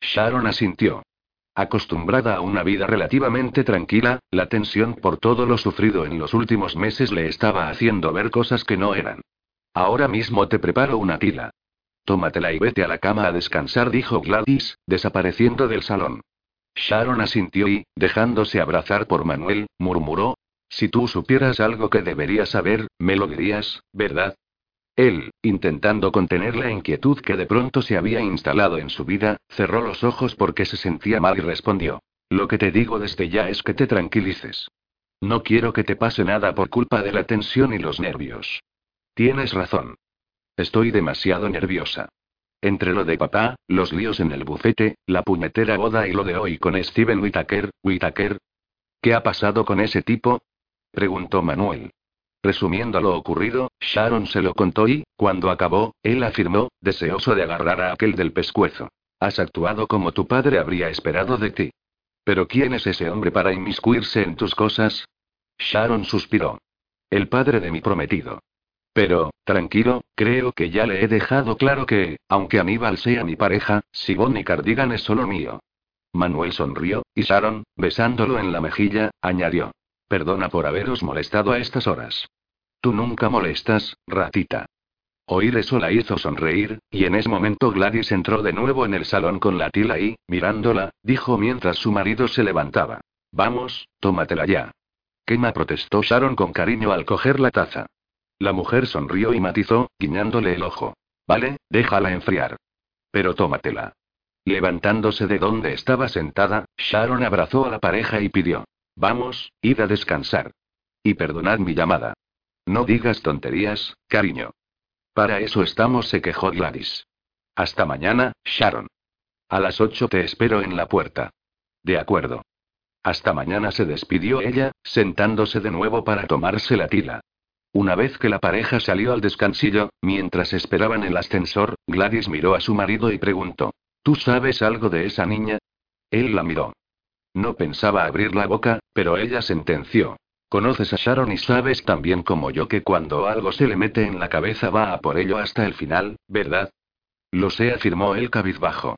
Sharon asintió. Acostumbrada a una vida relativamente tranquila, la tensión por todo lo sufrido en los últimos meses le estaba haciendo ver cosas que no eran. Ahora mismo te preparo una tila. Tómatela y vete a la cama a descansar, dijo Gladys, desapareciendo del salón. Sharon asintió y, dejándose abrazar por Manuel, murmuró, Si tú supieras algo que deberías saber, me lo dirías, ¿verdad? Él, intentando contener la inquietud que de pronto se había instalado en su vida, cerró los ojos porque se sentía mal y respondió. Lo que te digo desde ya es que te tranquilices. No quiero que te pase nada por culpa de la tensión y los nervios. Tienes razón. Estoy demasiado nerviosa. Entre lo de papá, los líos en el bufete, la puñetera boda y lo de hoy con Steven Whitaker, Whitaker. ¿Qué ha pasado con ese tipo? preguntó Manuel. Resumiendo lo ocurrido, Sharon se lo contó y, cuando acabó, él afirmó, deseoso de agarrar a aquel del pescuezo. Has actuado como tu padre habría esperado de ti. ¿Pero quién es ese hombre para inmiscuirse en tus cosas? Sharon suspiró. El padre de mi prometido. Pero, tranquilo, creo que ya le he dejado claro que, aunque Aníbal sea mi pareja, Sibon y Cardigan es solo mío. Manuel sonrió, y Sharon, besándolo en la mejilla, añadió. Perdona por haberos molestado a estas horas. Tú nunca molestas, ratita. Oír eso la hizo sonreír, y en ese momento Gladys entró de nuevo en el salón con la tila y, mirándola, dijo mientras su marido se levantaba. Vamos, tómatela ya. Quema protestó Sharon con cariño al coger la taza. La mujer sonrió y matizó, guiñándole el ojo. Vale, déjala enfriar. Pero tómatela. Levantándose de donde estaba sentada, Sharon abrazó a la pareja y pidió. Vamos, id a descansar. Y perdonad mi llamada. No digas tonterías, cariño. Para eso estamos, se quejó Gladys. Hasta mañana, Sharon. A las ocho te espero en la puerta. De acuerdo. Hasta mañana se despidió ella, sentándose de nuevo para tomarse la tila. Una vez que la pareja salió al descansillo, mientras esperaban el ascensor, Gladys miró a su marido y preguntó: ¿Tú sabes algo de esa niña? Él la miró. No pensaba abrir la boca, pero ella sentenció. Conoces a Sharon y sabes también como yo que cuando algo se le mete en la cabeza va a por ello hasta el final, ¿verdad? Lo sé, afirmó él cabizbajo.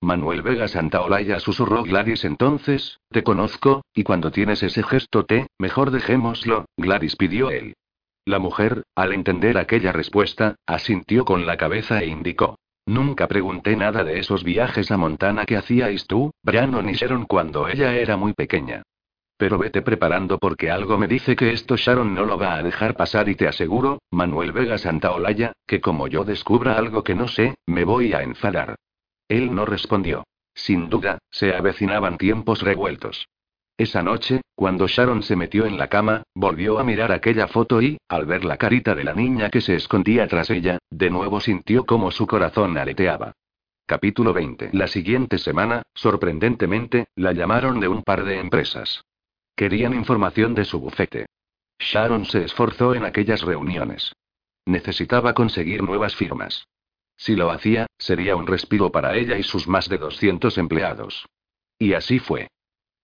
Manuel Vega Santaolalla susurró Gladys entonces, te conozco, y cuando tienes ese gesto te, mejor dejémoslo, Gladys pidió él. La mujer, al entender aquella respuesta, asintió con la cabeza e indicó. Nunca pregunté nada de esos viajes a Montana que hacíais tú, Brian o Sharon cuando ella era muy pequeña. Pero vete preparando porque algo me dice que esto Sharon no lo va a dejar pasar y te aseguro, Manuel Vega Santaolalla, que como yo descubra algo que no sé, me voy a enfadar. Él no respondió. Sin duda, se avecinaban tiempos revueltos. Esa noche, cuando Sharon se metió en la cama, volvió a mirar aquella foto y, al ver la carita de la niña que se escondía tras ella, de nuevo sintió como su corazón aleteaba. Capítulo 20. La siguiente semana, sorprendentemente, la llamaron de un par de empresas. Querían información de su bufete. Sharon se esforzó en aquellas reuniones. Necesitaba conseguir nuevas firmas. Si lo hacía, sería un respiro para ella y sus más de 200 empleados. Y así fue.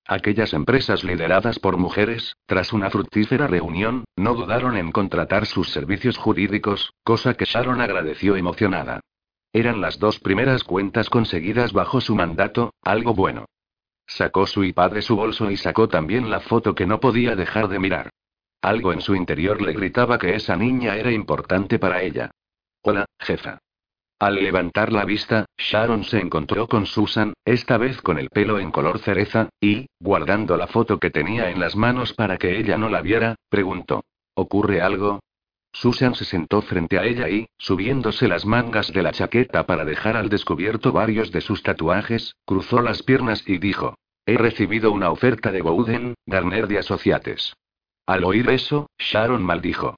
Aquellas empresas lideradas por mujeres, tras una fructífera reunión, no dudaron en contratar sus servicios jurídicos, cosa que Sharon agradeció emocionada. Eran las dos primeras cuentas conseguidas bajo su mandato, algo bueno. Sacó su iPad de su bolso y sacó también la foto que no podía dejar de mirar. Algo en su interior le gritaba que esa niña era importante para ella. Hola, jefa. Al levantar la vista, Sharon se encontró con Susan, esta vez con el pelo en color cereza, y, guardando la foto que tenía en las manos para que ella no la viera, preguntó. ¿Ocurre algo? Susan se sentó frente a ella y, subiéndose las mangas de la chaqueta para dejar al descubierto varios de sus tatuajes, cruzó las piernas y dijo. He recibido una oferta de Bowden, Garner de Associates. Al oír eso, Sharon maldijo.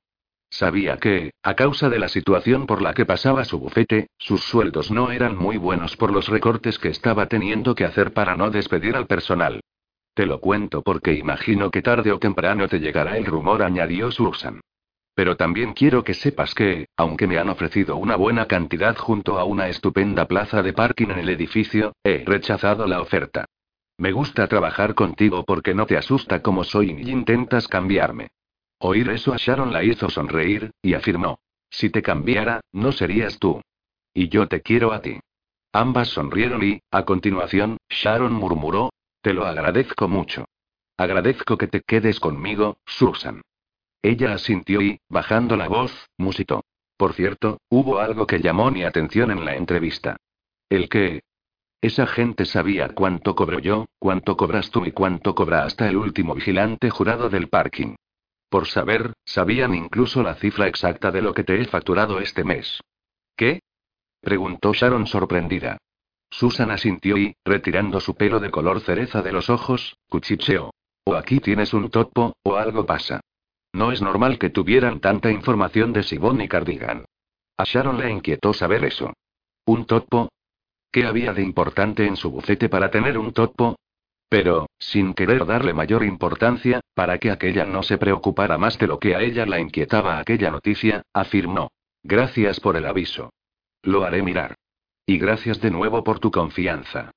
Sabía que, a causa de la situación por la que pasaba su bufete, sus sueldos no eran muy buenos por los recortes que estaba teniendo que hacer para no despedir al personal. Te lo cuento porque imagino que tarde o temprano te llegará el rumor, añadió Susan. Pero también quiero que sepas que, aunque me han ofrecido una buena cantidad junto a una estupenda plaza de parking en el edificio, he rechazado la oferta. Me gusta trabajar contigo porque no te asusta como soy ni intentas cambiarme. Oír eso a Sharon la hizo sonreír, y afirmó. Si te cambiara, no serías tú. Y yo te quiero a ti. Ambas sonrieron y, a continuación, Sharon murmuró, Te lo agradezco mucho. Agradezco que te quedes conmigo, Susan. Ella asintió y, bajando la voz, musitó. Por cierto, hubo algo que llamó mi atención en la entrevista. ¿El qué? Esa gente sabía cuánto cobro yo, cuánto cobras tú y cuánto cobra hasta el último vigilante jurado del parking. Por saber, sabían incluso la cifra exacta de lo que te he facturado este mes. ¿Qué? preguntó Sharon sorprendida. Susan asintió y, retirando su pelo de color cereza de los ojos, cuchicheó. O aquí tienes un topo, o algo pasa. No es normal que tuvieran tanta información de Sibon y Cardigan. A Sharon le inquietó saber eso. ¿Un topo? ¿Qué había de importante en su bufete para tener un topo? Pero, sin querer darle mayor importancia, para que aquella no se preocupara más de lo que a ella la inquietaba aquella noticia, afirmó. Gracias por el aviso. Lo haré mirar. Y gracias de nuevo por tu confianza.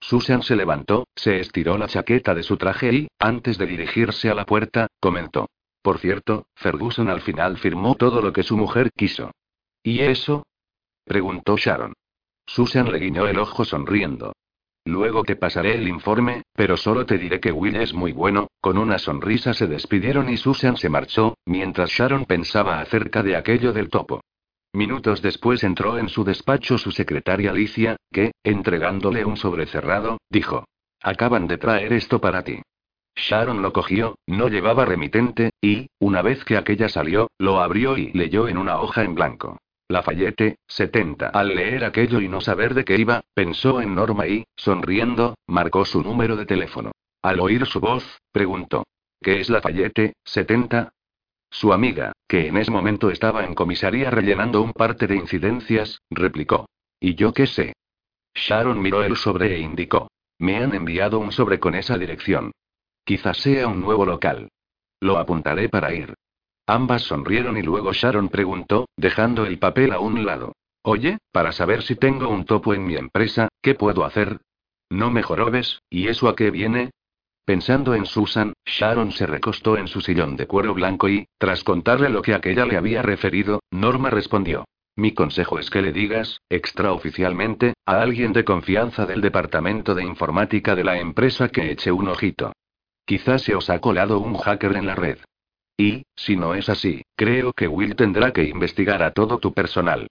Susan se levantó, se estiró la chaqueta de su traje y, antes de dirigirse a la puerta, comentó. Por cierto, Ferguson al final firmó todo lo que su mujer quiso. ¿Y eso? preguntó Sharon. Susan le guiñó el ojo sonriendo. Luego te pasaré el informe, pero solo te diré que Will es muy bueno. Con una sonrisa se despidieron y Susan se marchó, mientras Sharon pensaba acerca de aquello del topo. Minutos después entró en su despacho su secretaria Alicia, que, entregándole un sobre cerrado, dijo: Acaban de traer esto para ti. Sharon lo cogió, no llevaba remitente, y, una vez que aquella salió, lo abrió y leyó en una hoja en blanco. Lafayette, 70. Al leer aquello y no saber de qué iba, pensó en Norma y, sonriendo, marcó su número de teléfono. Al oír su voz, preguntó. ¿Qué es Lafayette, 70? Su amiga, que en ese momento estaba en comisaría rellenando un parte de incidencias, replicó. ¿Y yo qué sé? Sharon miró el sobre e indicó. Me han enviado un sobre con esa dirección. Quizás sea un nuevo local. Lo apuntaré para ir. Ambas sonrieron y luego Sharon preguntó, dejando el papel a un lado. Oye, para saber si tengo un topo en mi empresa, ¿qué puedo hacer? No me jorobes, ¿y eso a qué viene? Pensando en Susan, Sharon se recostó en su sillón de cuero blanco y, tras contarle lo que aquella le había referido, Norma respondió. Mi consejo es que le digas, extraoficialmente, a alguien de confianza del departamento de informática de la empresa que eche un ojito. Quizás se os ha colado un hacker en la red. Y, si no es así, creo que Will tendrá que investigar a todo tu personal.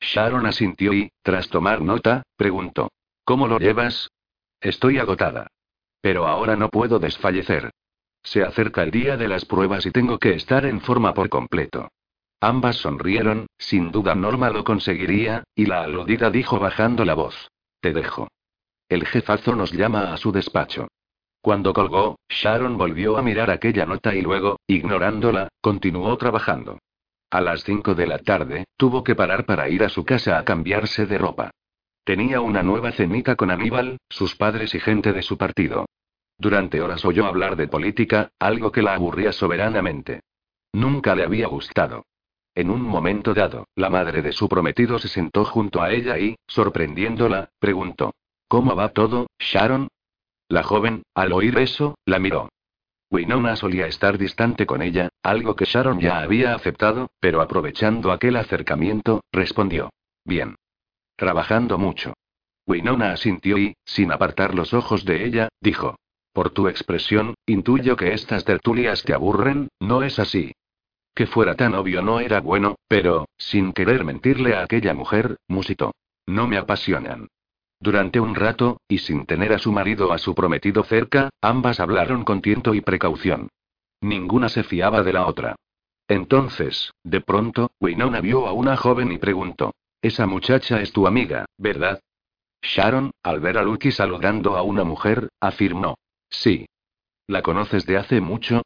Sharon asintió y, tras tomar nota, preguntó. ¿Cómo lo llevas? Estoy agotada. Pero ahora no puedo desfallecer. Se acerca el día de las pruebas y tengo que estar en forma por completo. Ambas sonrieron, sin duda Norma lo conseguiría, y la aludida dijo bajando la voz. Te dejo. El jefazo nos llama a su despacho. Cuando colgó, Sharon volvió a mirar aquella nota y luego, ignorándola, continuó trabajando. A las 5 de la tarde, tuvo que parar para ir a su casa a cambiarse de ropa. Tenía una nueva cenita con Aníbal, sus padres y gente de su partido. Durante horas oyó hablar de política, algo que la aburría soberanamente. Nunca le había gustado. En un momento dado, la madre de su prometido se sentó junto a ella y, sorprendiéndola, preguntó: ¿Cómo va todo, Sharon? La joven, al oír eso, la miró. Winona solía estar distante con ella, algo que Sharon ya había aceptado, pero aprovechando aquel acercamiento, respondió. Bien. Trabajando mucho. Winona asintió y, sin apartar los ojos de ella, dijo. Por tu expresión, intuyo que estas tertulias te aburren, ¿no es así? Que fuera tan obvio no era bueno, pero, sin querer mentirle a aquella mujer, musitó. No me apasionan. Durante un rato, y sin tener a su marido o a su prometido cerca, ambas hablaron con tiento y precaución. Ninguna se fiaba de la otra. Entonces, de pronto, Winona vio a una joven y preguntó: Esa muchacha es tu amiga, ¿verdad? Sharon, al ver a Lucky saludando a una mujer, afirmó: Sí. ¿La conoces de hace mucho?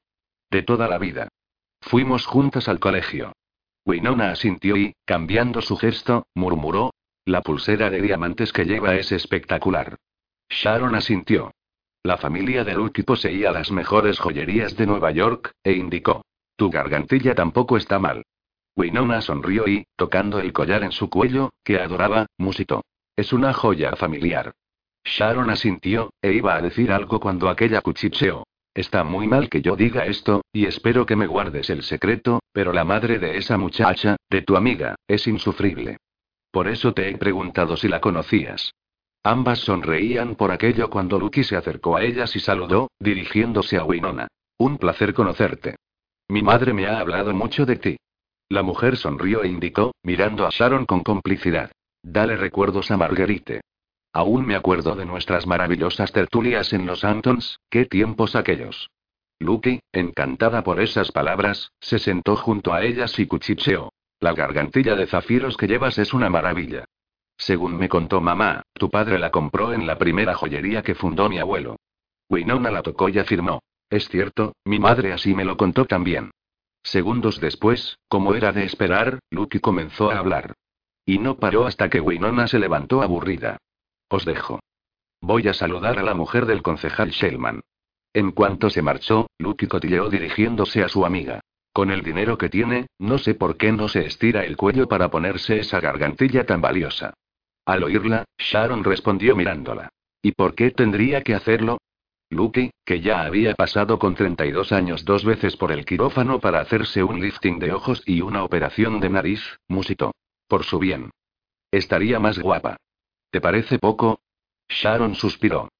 De toda la vida. Fuimos juntas al colegio. Winona asintió y, cambiando su gesto, murmuró. La pulsera de diamantes que lleva es espectacular. Sharon asintió. La familia de Lucky poseía las mejores joyerías de Nueva York, e indicó. Tu gargantilla tampoco está mal. Winona sonrió y, tocando el collar en su cuello, que adoraba, musitó. Es una joya familiar. Sharon asintió, e iba a decir algo cuando aquella cuchicheó. Está muy mal que yo diga esto, y espero que me guardes el secreto, pero la madre de esa muchacha, de tu amiga, es insufrible. Por eso te he preguntado si la conocías. Ambas sonreían por aquello cuando Lucky se acercó a ellas y saludó, dirigiéndose a Winona. Un placer conocerte. Mi madre me ha hablado mucho de ti. La mujer sonrió e indicó, mirando a Sharon con complicidad. Dale recuerdos a Marguerite. Aún me acuerdo de nuestras maravillosas tertulias en los Antons, qué tiempos aquellos. Lucky, encantada por esas palabras, se sentó junto a ellas y cuchicheó. La gargantilla de zafiros que llevas es una maravilla. Según me contó mamá, tu padre la compró en la primera joyería que fundó mi abuelo. Winona la tocó y afirmó. Es cierto, mi madre así me lo contó también. Segundos después, como era de esperar, Lucky comenzó a hablar. Y no paró hasta que Winona se levantó aburrida. Os dejo. Voy a saludar a la mujer del concejal Shellman. En cuanto se marchó, Lucky cotilleó dirigiéndose a su amiga. Con el dinero que tiene, no sé por qué no se estira el cuello para ponerse esa gargantilla tan valiosa. Al oírla, Sharon respondió mirándola. ¿Y por qué tendría que hacerlo? Lucky, que ya había pasado con 32 años dos veces por el quirófano para hacerse un lifting de ojos y una operación de nariz, musitó. Por su bien. Estaría más guapa. ¿Te parece poco? Sharon suspiró.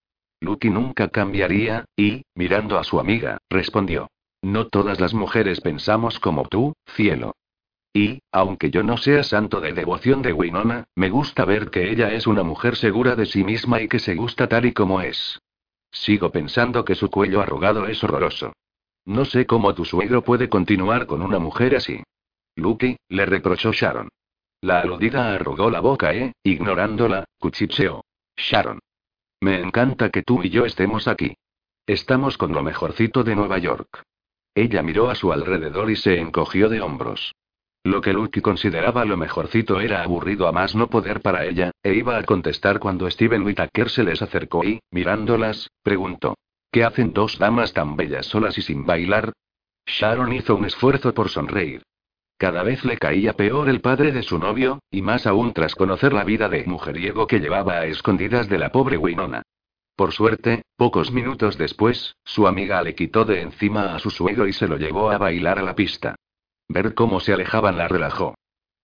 Lucky nunca cambiaría, y, mirando a su amiga, respondió. No todas las mujeres pensamos como tú, cielo. Y, aunque yo no sea santo de devoción de Winona, me gusta ver que ella es una mujer segura de sí misma y que se gusta tal y como es. Sigo pensando que su cuello arrugado es horroroso. No sé cómo tu suegro puede continuar con una mujer así. Lucky, le reprochó Sharon. La aludida arrugó la boca e, ignorándola, cuchicheó. Sharon. Me encanta que tú y yo estemos aquí. Estamos con lo mejorcito de Nueva York. Ella miró a su alrededor y se encogió de hombros. Lo que Lucky consideraba lo mejorcito era aburrido a más no poder para ella, e iba a contestar cuando Steven Whittaker se les acercó y, mirándolas, preguntó: ¿Qué hacen dos damas tan bellas solas y sin bailar? Sharon hizo un esfuerzo por sonreír. Cada vez le caía peor el padre de su novio, y más aún tras conocer la vida de mujeriego que llevaba a escondidas de la pobre Winona. Por suerte, pocos minutos después, su amiga le quitó de encima a su suegro y se lo llevó a bailar a la pista. Ver cómo se alejaban la relajó.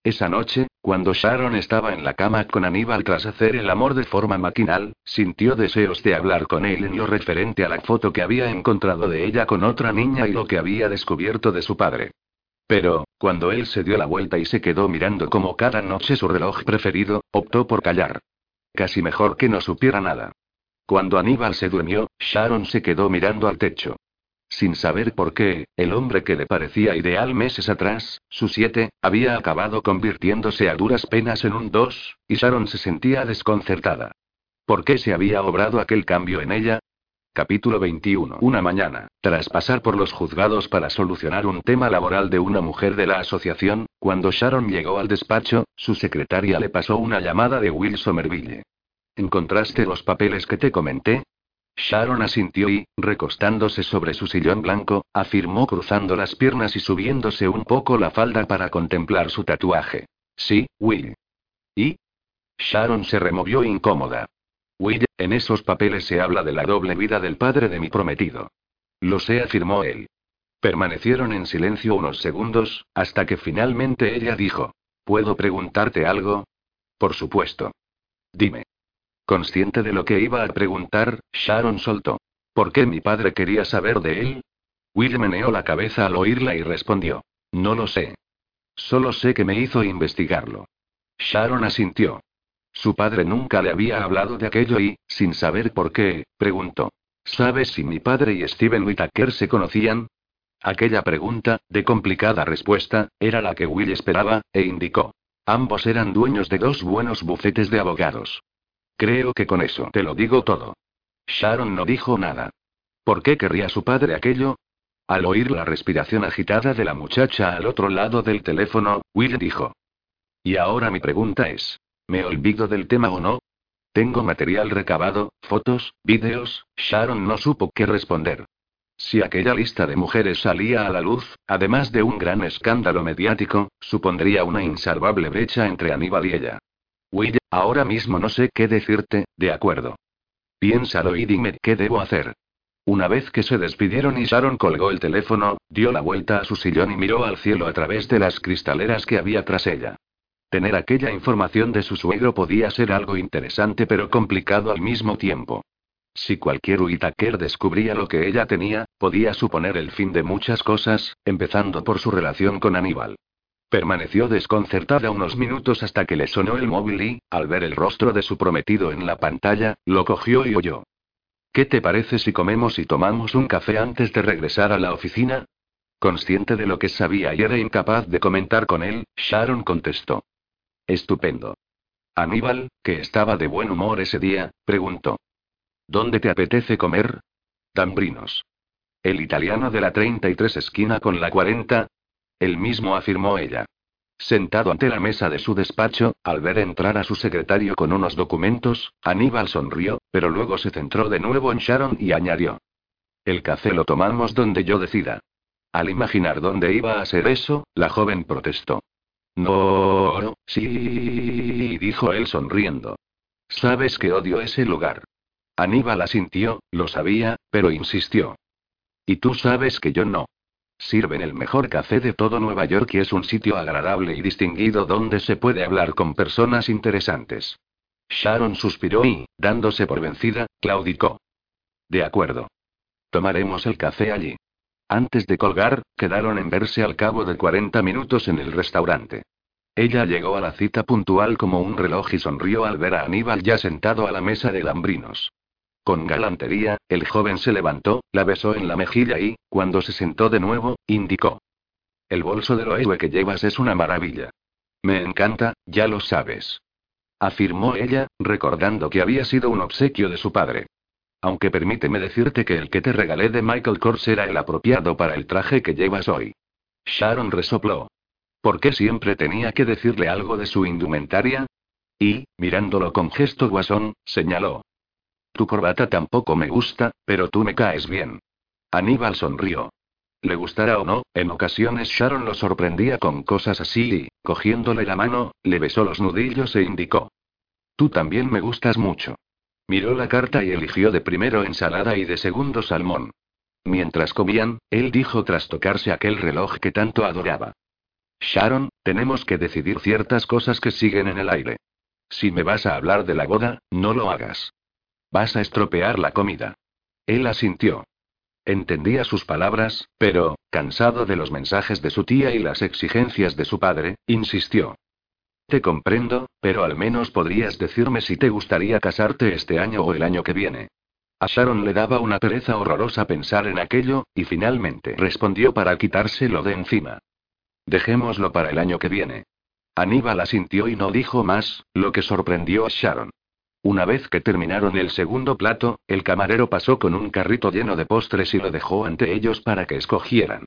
Esa noche, cuando Sharon estaba en la cama con Aníbal tras hacer el amor de forma maquinal, sintió deseos de hablar con él en lo referente a la foto que había encontrado de ella con otra niña y lo que había descubierto de su padre. Pero, cuando él se dio la vuelta y se quedó mirando como cada noche su reloj preferido, optó por callar. Casi mejor que no supiera nada. Cuando Aníbal se durmió, Sharon se quedó mirando al techo. Sin saber por qué, el hombre que le parecía ideal meses atrás, su siete, había acabado convirtiéndose a duras penas en un dos, y Sharon se sentía desconcertada. ¿Por qué se había obrado aquel cambio en ella? Capítulo 21. Una mañana, tras pasar por los juzgados para solucionar un tema laboral de una mujer de la asociación, cuando Sharon llegó al despacho, su secretaria le pasó una llamada de Will Somerville. ¿Encontraste los papeles que te comenté? Sharon asintió y, recostándose sobre su sillón blanco, afirmó cruzando las piernas y subiéndose un poco la falda para contemplar su tatuaje. Sí, Will. ¿Y? Sharon se removió incómoda. Will, en esos papeles se habla de la doble vida del padre de mi prometido. Lo sé, afirmó él. Permanecieron en silencio unos segundos, hasta que finalmente ella dijo: ¿Puedo preguntarte algo? Por supuesto. Dime. Consciente de lo que iba a preguntar, Sharon soltó. ¿Por qué mi padre quería saber de él? Will meneó la cabeza al oírla y respondió. No lo sé. Solo sé que me hizo investigarlo. Sharon asintió. Su padre nunca le había hablado de aquello y, sin saber por qué, preguntó. ¿Sabes si mi padre y Steven Whittaker se conocían? Aquella pregunta, de complicada respuesta, era la que Will esperaba, e indicó. Ambos eran dueños de dos buenos bufetes de abogados. Creo que con eso te lo digo todo. Sharon no dijo nada. ¿Por qué querría su padre aquello? Al oír la respiración agitada de la muchacha al otro lado del teléfono, Will dijo. Y ahora mi pregunta es, ¿me olvido del tema o no? Tengo material recabado, fotos, vídeos, Sharon no supo qué responder. Si aquella lista de mujeres salía a la luz, además de un gran escándalo mediático, supondría una insalvable brecha entre Aníbal y ella. Will, ahora mismo no sé qué decirte, de acuerdo. Piénsalo y dime qué debo hacer. Una vez que se despidieron y Sharon colgó el teléfono, dio la vuelta a su sillón y miró al cielo a través de las cristaleras que había tras ella. Tener aquella información de su suegro podía ser algo interesante pero complicado al mismo tiempo. Si cualquier Whitaker descubría lo que ella tenía, podía suponer el fin de muchas cosas, empezando por su relación con Aníbal. Permaneció desconcertada unos minutos hasta que le sonó el móvil y, al ver el rostro de su prometido en la pantalla, lo cogió y oyó. ¿Qué te parece si comemos y tomamos un café antes de regresar a la oficina? Consciente de lo que sabía y era incapaz de comentar con él, Sharon contestó. Estupendo. Aníbal, que estaba de buen humor ese día, preguntó. ¿Dónde te apetece comer? Tambrinos. ¿El italiano de la 33 esquina con la 40? El mismo afirmó ella. Sentado ante la mesa de su despacho, al ver entrar a su secretario con unos documentos, Aníbal sonrió, pero luego se centró de nuevo en Sharon y añadió. El café lo tomamos donde yo decida. Al imaginar dónde iba a ser eso, la joven protestó. No, sí, dijo él sonriendo. Sabes que odio ese lugar. Aníbal asintió, lo sabía, pero insistió. Y tú sabes que yo no. Sirven el mejor café de todo Nueva York y es un sitio agradable y distinguido donde se puede hablar con personas interesantes. Sharon suspiró y, dándose por vencida, claudicó. De acuerdo. Tomaremos el café allí. Antes de colgar, quedaron en verse al cabo de 40 minutos en el restaurante. Ella llegó a la cita puntual como un reloj y sonrió al ver a Aníbal ya sentado a la mesa de lambrinos. Con galantería, el joven se levantó, la besó en la mejilla y, cuando se sentó de nuevo, indicó. El bolso de héroe que llevas es una maravilla. Me encanta, ya lo sabes. Afirmó ella, recordando que había sido un obsequio de su padre. Aunque permíteme decirte que el que te regalé de Michael Kors era el apropiado para el traje que llevas hoy. Sharon resopló. ¿Por qué siempre tenía que decirle algo de su indumentaria? Y, mirándolo con gesto guasón, señaló. Tu corbata tampoco me gusta, pero tú me caes bien. Aníbal sonrió. Le gustara o no, en ocasiones Sharon lo sorprendía con cosas así y, cogiéndole la mano, le besó los nudillos e indicó. Tú también me gustas mucho. Miró la carta y eligió de primero ensalada y de segundo salmón. Mientras comían, él dijo tras tocarse aquel reloj que tanto adoraba. Sharon, tenemos que decidir ciertas cosas que siguen en el aire. Si me vas a hablar de la boda, no lo hagas. Vas a estropear la comida. Él asintió. Entendía sus palabras, pero, cansado de los mensajes de su tía y las exigencias de su padre, insistió. Te comprendo, pero al menos podrías decirme si te gustaría casarte este año o el año que viene. A Sharon le daba una pereza horrorosa pensar en aquello, y finalmente respondió para quitárselo de encima. Dejémoslo para el año que viene. Aníbal asintió y no dijo más, lo que sorprendió a Sharon. Una vez que terminaron el segundo plato, el camarero pasó con un carrito lleno de postres y lo dejó ante ellos para que escogieran.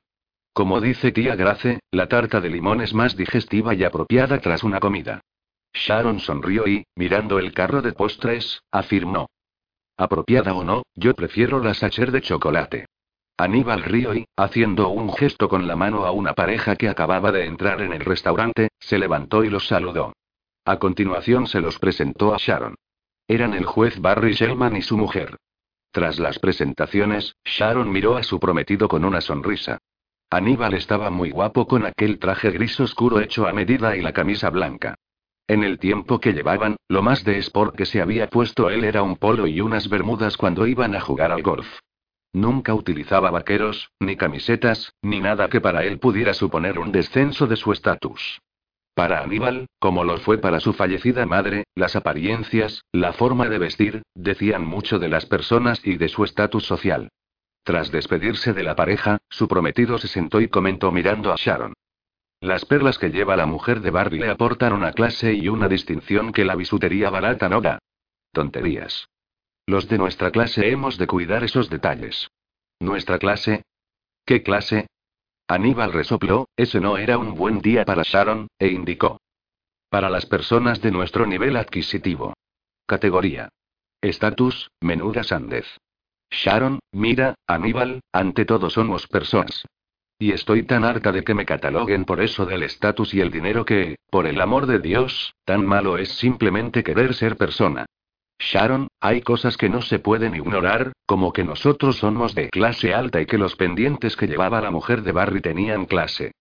Como dice tía Grace, la tarta de limón es más digestiva y apropiada tras una comida. Sharon sonrió y, mirando el carro de postres, afirmó. Apropiada o no, yo prefiero la sacher de chocolate. Aníbal rió y, haciendo un gesto con la mano a una pareja que acababa de entrar en el restaurante, se levantó y los saludó. A continuación se los presentó a Sharon. Eran el juez Barry Shellman y su mujer. Tras las presentaciones, Sharon miró a su prometido con una sonrisa. Aníbal estaba muy guapo con aquel traje gris oscuro hecho a medida y la camisa blanca. En el tiempo que llevaban, lo más de sport que se había puesto él era un polo y unas bermudas cuando iban a jugar al golf. Nunca utilizaba vaqueros, ni camisetas, ni nada que para él pudiera suponer un descenso de su estatus. Para Aníbal, como lo fue para su fallecida madre, las apariencias, la forma de vestir, decían mucho de las personas y de su estatus social. Tras despedirse de la pareja, su prometido se sentó y comentó mirando a Sharon. Las perlas que lleva la mujer de Barbie le aportan una clase y una distinción que la bisutería barata no da. Tonterías. Los de nuestra clase hemos de cuidar esos detalles. ¿Nuestra clase? ¿Qué clase? Aníbal resopló, ese no era un buen día para Sharon, e indicó. Para las personas de nuestro nivel adquisitivo. Categoría. Estatus, menuda sandez. Sharon, mira, Aníbal, ante todo somos personas. Y estoy tan harta de que me cataloguen por eso del estatus y el dinero que, por el amor de Dios, tan malo es simplemente querer ser persona. Sharon, hay cosas que no se pueden ignorar, como que nosotros somos de clase alta y que los pendientes que llevaba la mujer de Barry tenían clase.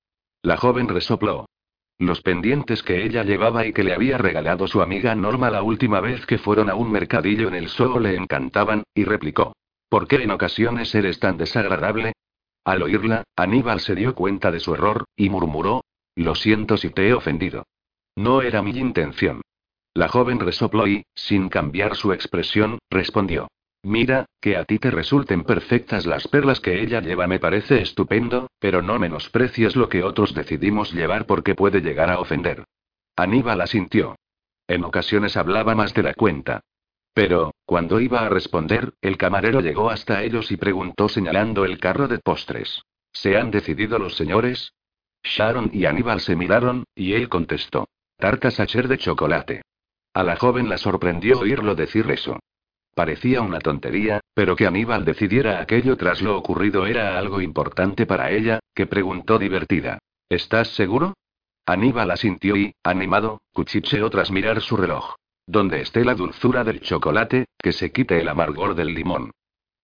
La joven resopló. Los pendientes que ella llevaba y que le había regalado su amiga Norma la última vez que fueron a un mercadillo en el sol le encantaban, y replicó. ¿Por qué en ocasiones eres tan desagradable? Al oírla, Aníbal se dio cuenta de su error, y murmuró. Lo siento si te he ofendido. No era mi intención. La joven resopló y, sin cambiar su expresión, respondió. Mira, que a ti te resulten perfectas las perlas que ella lleva me parece estupendo, pero no menosprecies lo que otros decidimos llevar porque puede llegar a ofender. Aníbal asintió. En ocasiones hablaba más de la cuenta. Pero, cuando iba a responder, el camarero llegó hasta ellos y preguntó señalando el carro de postres. ¿Se han decidido los señores? Sharon y Aníbal se miraron, y él contestó. Tarta sacher de chocolate. A la joven la sorprendió oírlo decir eso. Parecía una tontería, pero que Aníbal decidiera aquello tras lo ocurrido era algo importante para ella, que preguntó divertida. ¿Estás seguro? Aníbal asintió y, animado, cuchicheó tras mirar su reloj. Donde esté la dulzura del chocolate, que se quite el amargor del limón.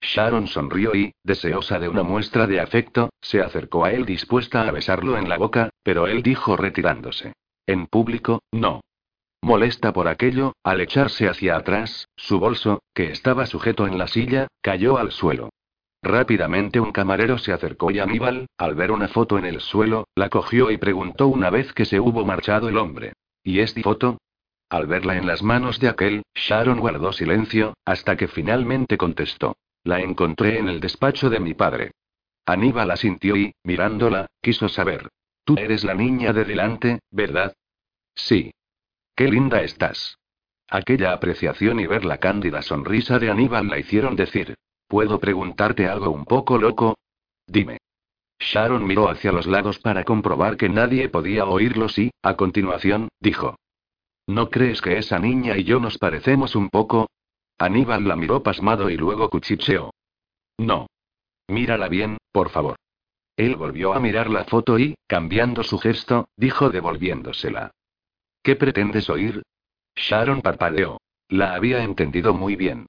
Sharon sonrió y, deseosa de una muestra de afecto, se acercó a él dispuesta a besarlo en la boca, pero él dijo retirándose. En público, no. Molesta por aquello, al echarse hacia atrás, su bolso, que estaba sujeto en la silla, cayó al suelo. Rápidamente un camarero se acercó y Aníbal, al ver una foto en el suelo, la cogió y preguntó una vez que se hubo marchado el hombre. ¿Y esta foto? Al verla en las manos de aquel, Sharon guardó silencio, hasta que finalmente contestó. La encontré en el despacho de mi padre. Aníbal asintió y, mirándola, quiso saber. Tú eres la niña de delante, ¿verdad? Sí. Qué linda estás. Aquella apreciación y ver la cándida sonrisa de Aníbal la hicieron decir. ¿Puedo preguntarte algo un poco loco? Dime. Sharon miró hacia los lados para comprobar que nadie podía oírlos y, a continuación, dijo. ¿No crees que esa niña y yo nos parecemos un poco? Aníbal la miró pasmado y luego cuchicheó. No. Mírala bien, por favor. Él volvió a mirar la foto y, cambiando su gesto, dijo devolviéndosela. ¿Qué pretendes oír? Sharon parpadeó. La había entendido muy bien.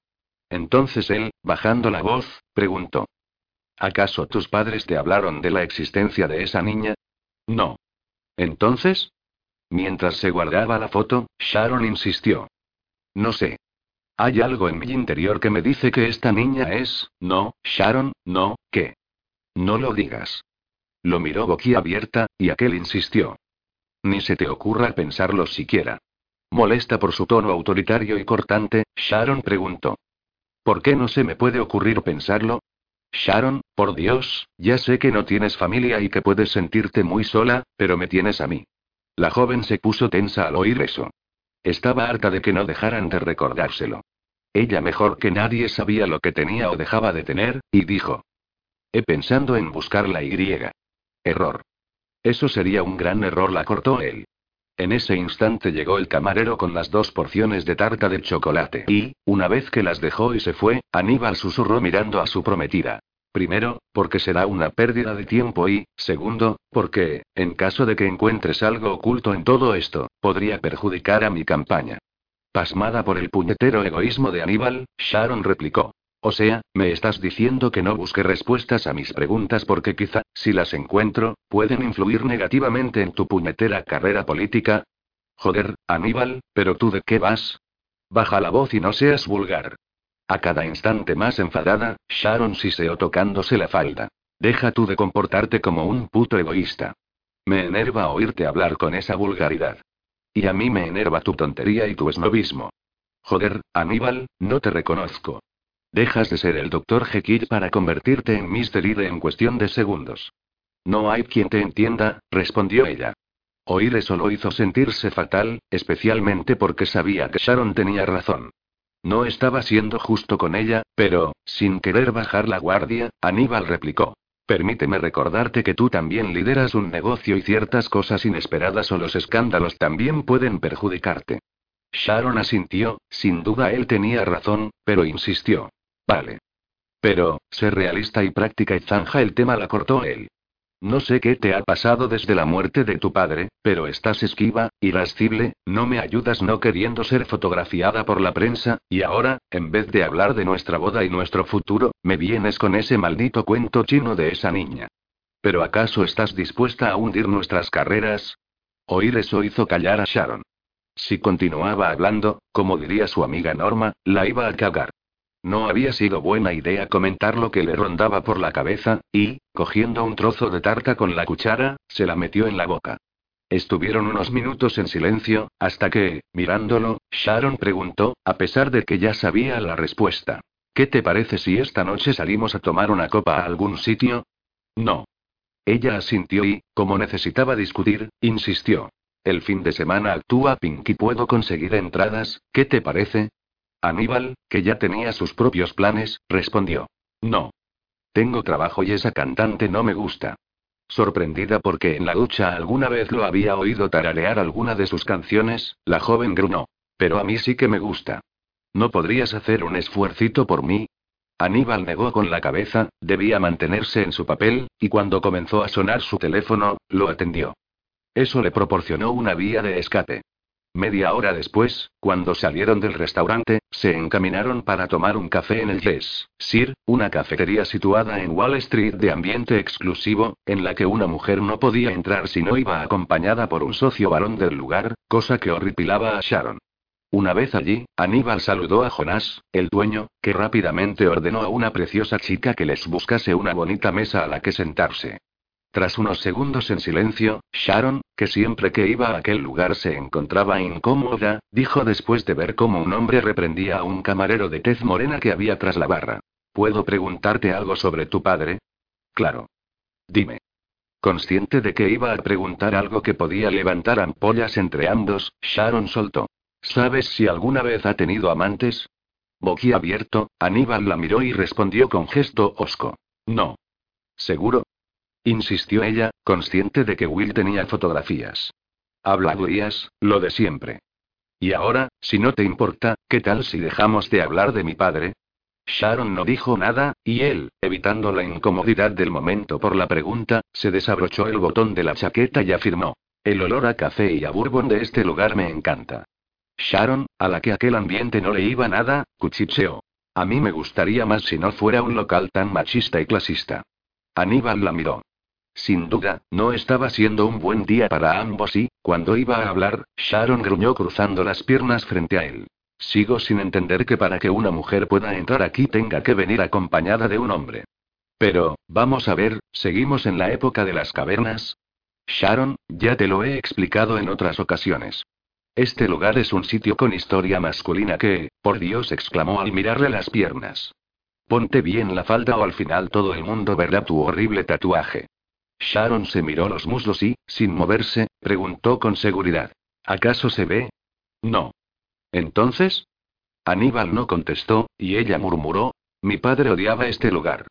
Entonces él, bajando la voz, preguntó. ¿Acaso tus padres te hablaron de la existencia de esa niña? No. Entonces? Mientras se guardaba la foto, Sharon insistió. No sé. Hay algo en mi interior que me dice que esta niña es... No, Sharon, no, ¿qué? No lo digas. Lo miró boquiabierta, y aquel insistió. Ni se te ocurra pensarlo siquiera. Molesta por su tono autoritario y cortante, Sharon preguntó. ¿Por qué no se me puede ocurrir pensarlo? Sharon, por Dios, ya sé que no tienes familia y que puedes sentirte muy sola, pero me tienes a mí. La joven se puso tensa al oír eso. Estaba harta de que no dejaran de recordárselo. Ella mejor que nadie sabía lo que tenía o dejaba de tener, y dijo. He pensado en buscar la Y. Error. Eso sería un gran error, la cortó él. En ese instante llegó el camarero con las dos porciones de tarta de chocolate y, una vez que las dejó y se fue, Aníbal susurró mirando a su prometida. Primero, porque será una pérdida de tiempo y, segundo, porque, en caso de que encuentres algo oculto en todo esto, podría perjudicar a mi campaña. Pasmada por el puñetero egoísmo de Aníbal, Sharon replicó. O sea, me estás diciendo que no busque respuestas a mis preguntas porque quizá, si las encuentro, pueden influir negativamente en tu puñetera carrera política. Joder, Aníbal, pero tú de qué vas? Baja la voz y no seas vulgar. A cada instante más enfadada, Sharon siseó tocándose la falda. Deja tú de comportarte como un puto egoísta. Me enerva oírte hablar con esa vulgaridad. Y a mí me enerva tu tontería y tu esnovismo. Joder, Aníbal, no te reconozco. Dejas de ser el Dr. Jekyll para convertirte en Mr. Hyde en cuestión de segundos. No hay quien te entienda, respondió ella. Oír eso lo hizo sentirse fatal, especialmente porque sabía que Sharon tenía razón. No estaba siendo justo con ella, pero, sin querer bajar la guardia, Aníbal replicó. Permíteme recordarte que tú también lideras un negocio y ciertas cosas inesperadas o los escándalos también pueden perjudicarte. Sharon asintió, sin duda él tenía razón, pero insistió. Vale. Pero, sé realista y práctica y zanja el tema la cortó él. No sé qué te ha pasado desde la muerte de tu padre, pero estás esquiva, irascible, no me ayudas no queriendo ser fotografiada por la prensa, y ahora, en vez de hablar de nuestra boda y nuestro futuro, me vienes con ese maldito cuento chino de esa niña. ¿Pero acaso estás dispuesta a hundir nuestras carreras? Oír eso hizo callar a Sharon. Si continuaba hablando, como diría su amiga Norma, la iba a cagar. No había sido buena idea comentar lo que le rondaba por la cabeza, y, cogiendo un trozo de tarta con la cuchara, se la metió en la boca. Estuvieron unos minutos en silencio, hasta que, mirándolo, Sharon preguntó, a pesar de que ya sabía la respuesta. ¿Qué te parece si esta noche salimos a tomar una copa a algún sitio? No. Ella asintió y, como necesitaba discutir, insistió. El fin de semana actúa Pinky. ¿Puedo conseguir entradas? ¿Qué te parece? Aníbal, que ya tenía sus propios planes, respondió. No. Tengo trabajo y esa cantante no me gusta. Sorprendida porque en la ducha alguna vez lo había oído tararear alguna de sus canciones, la joven grunó. Pero a mí sí que me gusta. ¿No podrías hacer un esfuercito por mí? Aníbal negó con la cabeza, debía mantenerse en su papel, y cuando comenzó a sonar su teléfono, lo atendió. Eso le proporcionó una vía de escape. Media hora después, cuando salieron del restaurante, se encaminaron para tomar un café en el Yes Sir, una cafetería situada en Wall Street de ambiente exclusivo, en la que una mujer no podía entrar si no iba acompañada por un socio varón del lugar, cosa que horripilaba a Sharon. Una vez allí, Aníbal saludó a Jonás, el dueño, que rápidamente ordenó a una preciosa chica que les buscase una bonita mesa a la que sentarse. Tras unos segundos en silencio, Sharon, que siempre que iba a aquel lugar se encontraba incómoda, dijo después de ver cómo un hombre reprendía a un camarero de tez morena que había tras la barra. ¿Puedo preguntarte algo sobre tu padre? Claro. Dime. Consciente de que iba a preguntar algo que podía levantar ampollas entre ambos, Sharon soltó. ¿Sabes si alguna vez ha tenido amantes? Boquiabierto, Aníbal la miró y respondió con gesto hosco. No. ¿Seguro? Insistió ella, consciente de que Will tenía fotografías. Hablarías, lo de siempre. Y ahora, si no te importa, ¿qué tal si dejamos de hablar de mi padre? Sharon no dijo nada, y él, evitando la incomodidad del momento por la pregunta, se desabrochó el botón de la chaqueta y afirmó. El olor a café y a bourbon de este lugar me encanta. Sharon, a la que aquel ambiente no le iba nada, cuchicheó. A mí me gustaría más si no fuera un local tan machista y clasista. Aníbal la miró. Sin duda, no estaba siendo un buen día para ambos y, cuando iba a hablar, Sharon gruñó cruzando las piernas frente a él. Sigo sin entender que para que una mujer pueda entrar aquí tenga que venir acompañada de un hombre. Pero, vamos a ver, ¿seguimos en la época de las cavernas? Sharon, ya te lo he explicado en otras ocasiones. Este lugar es un sitio con historia masculina que, por Dios, exclamó al mirarle las piernas. Ponte bien la falda o al final todo el mundo verá tu horrible tatuaje. Sharon se miró los muslos y, sin moverse, preguntó con seguridad. ¿Acaso se ve? No. ¿Entonces? Aníbal no contestó, y ella murmuró. Mi padre odiaba este lugar.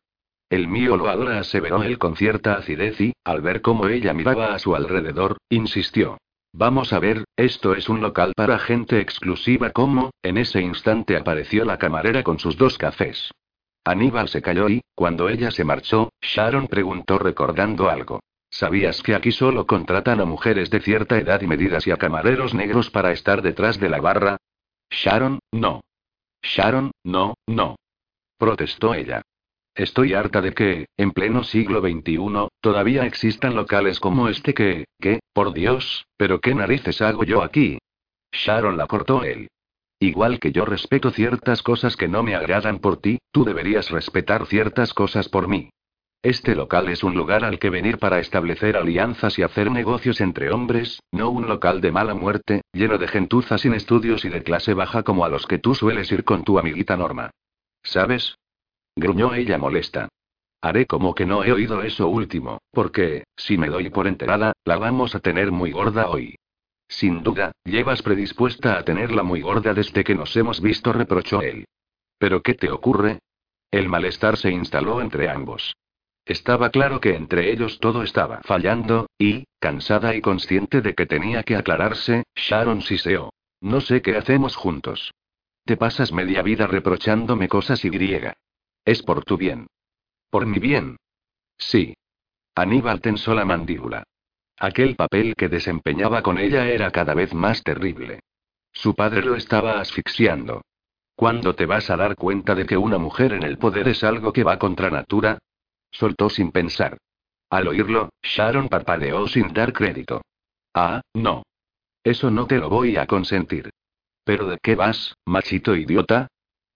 El mío lo adora, aseveró él con cierta acidez y, al ver cómo ella miraba a su alrededor, insistió. Vamos a ver, esto es un local para gente exclusiva como, en ese instante apareció la camarera con sus dos cafés. Aníbal se calló y, cuando ella se marchó, Sharon preguntó recordando algo. ¿Sabías que aquí solo contratan a mujeres de cierta edad y medidas y a camareros negros para estar detrás de la barra? Sharon, no. Sharon, no, no. Protestó ella. Estoy harta de que, en pleno siglo XXI, todavía existan locales como este que, que, por Dios, pero qué narices hago yo aquí. Sharon la cortó él. Igual que yo respeto ciertas cosas que no me agradan por ti, tú deberías respetar ciertas cosas por mí. Este local es un lugar al que venir para establecer alianzas y hacer negocios entre hombres, no un local de mala muerte, lleno de gentuza sin estudios y de clase baja como a los que tú sueles ir con tu amiguita Norma. ¿Sabes? Gruñó ella molesta. Haré como que no he oído eso último, porque, si me doy por enterada, la vamos a tener muy gorda hoy. Sin duda, llevas predispuesta a tenerla muy gorda desde que nos hemos visto, reprochó él. ¿Pero qué te ocurre? El malestar se instaló entre ambos. Estaba claro que entre ellos todo estaba fallando, y, cansada y consciente de que tenía que aclararse, Sharon siseó. No sé qué hacemos juntos. Te pasas media vida reprochándome cosas y griega. Es por tu bien. ¿Por mi bien? Sí. Aníbal tensó la mandíbula. Aquel papel que desempeñaba con ella era cada vez más terrible. Su padre lo estaba asfixiando. ¿Cuándo te vas a dar cuenta de que una mujer en el poder es algo que va contra natura? Soltó sin pensar. Al oírlo, Sharon parpadeó sin dar crédito. Ah, no. Eso no te lo voy a consentir. ¿Pero de qué vas, machito idiota?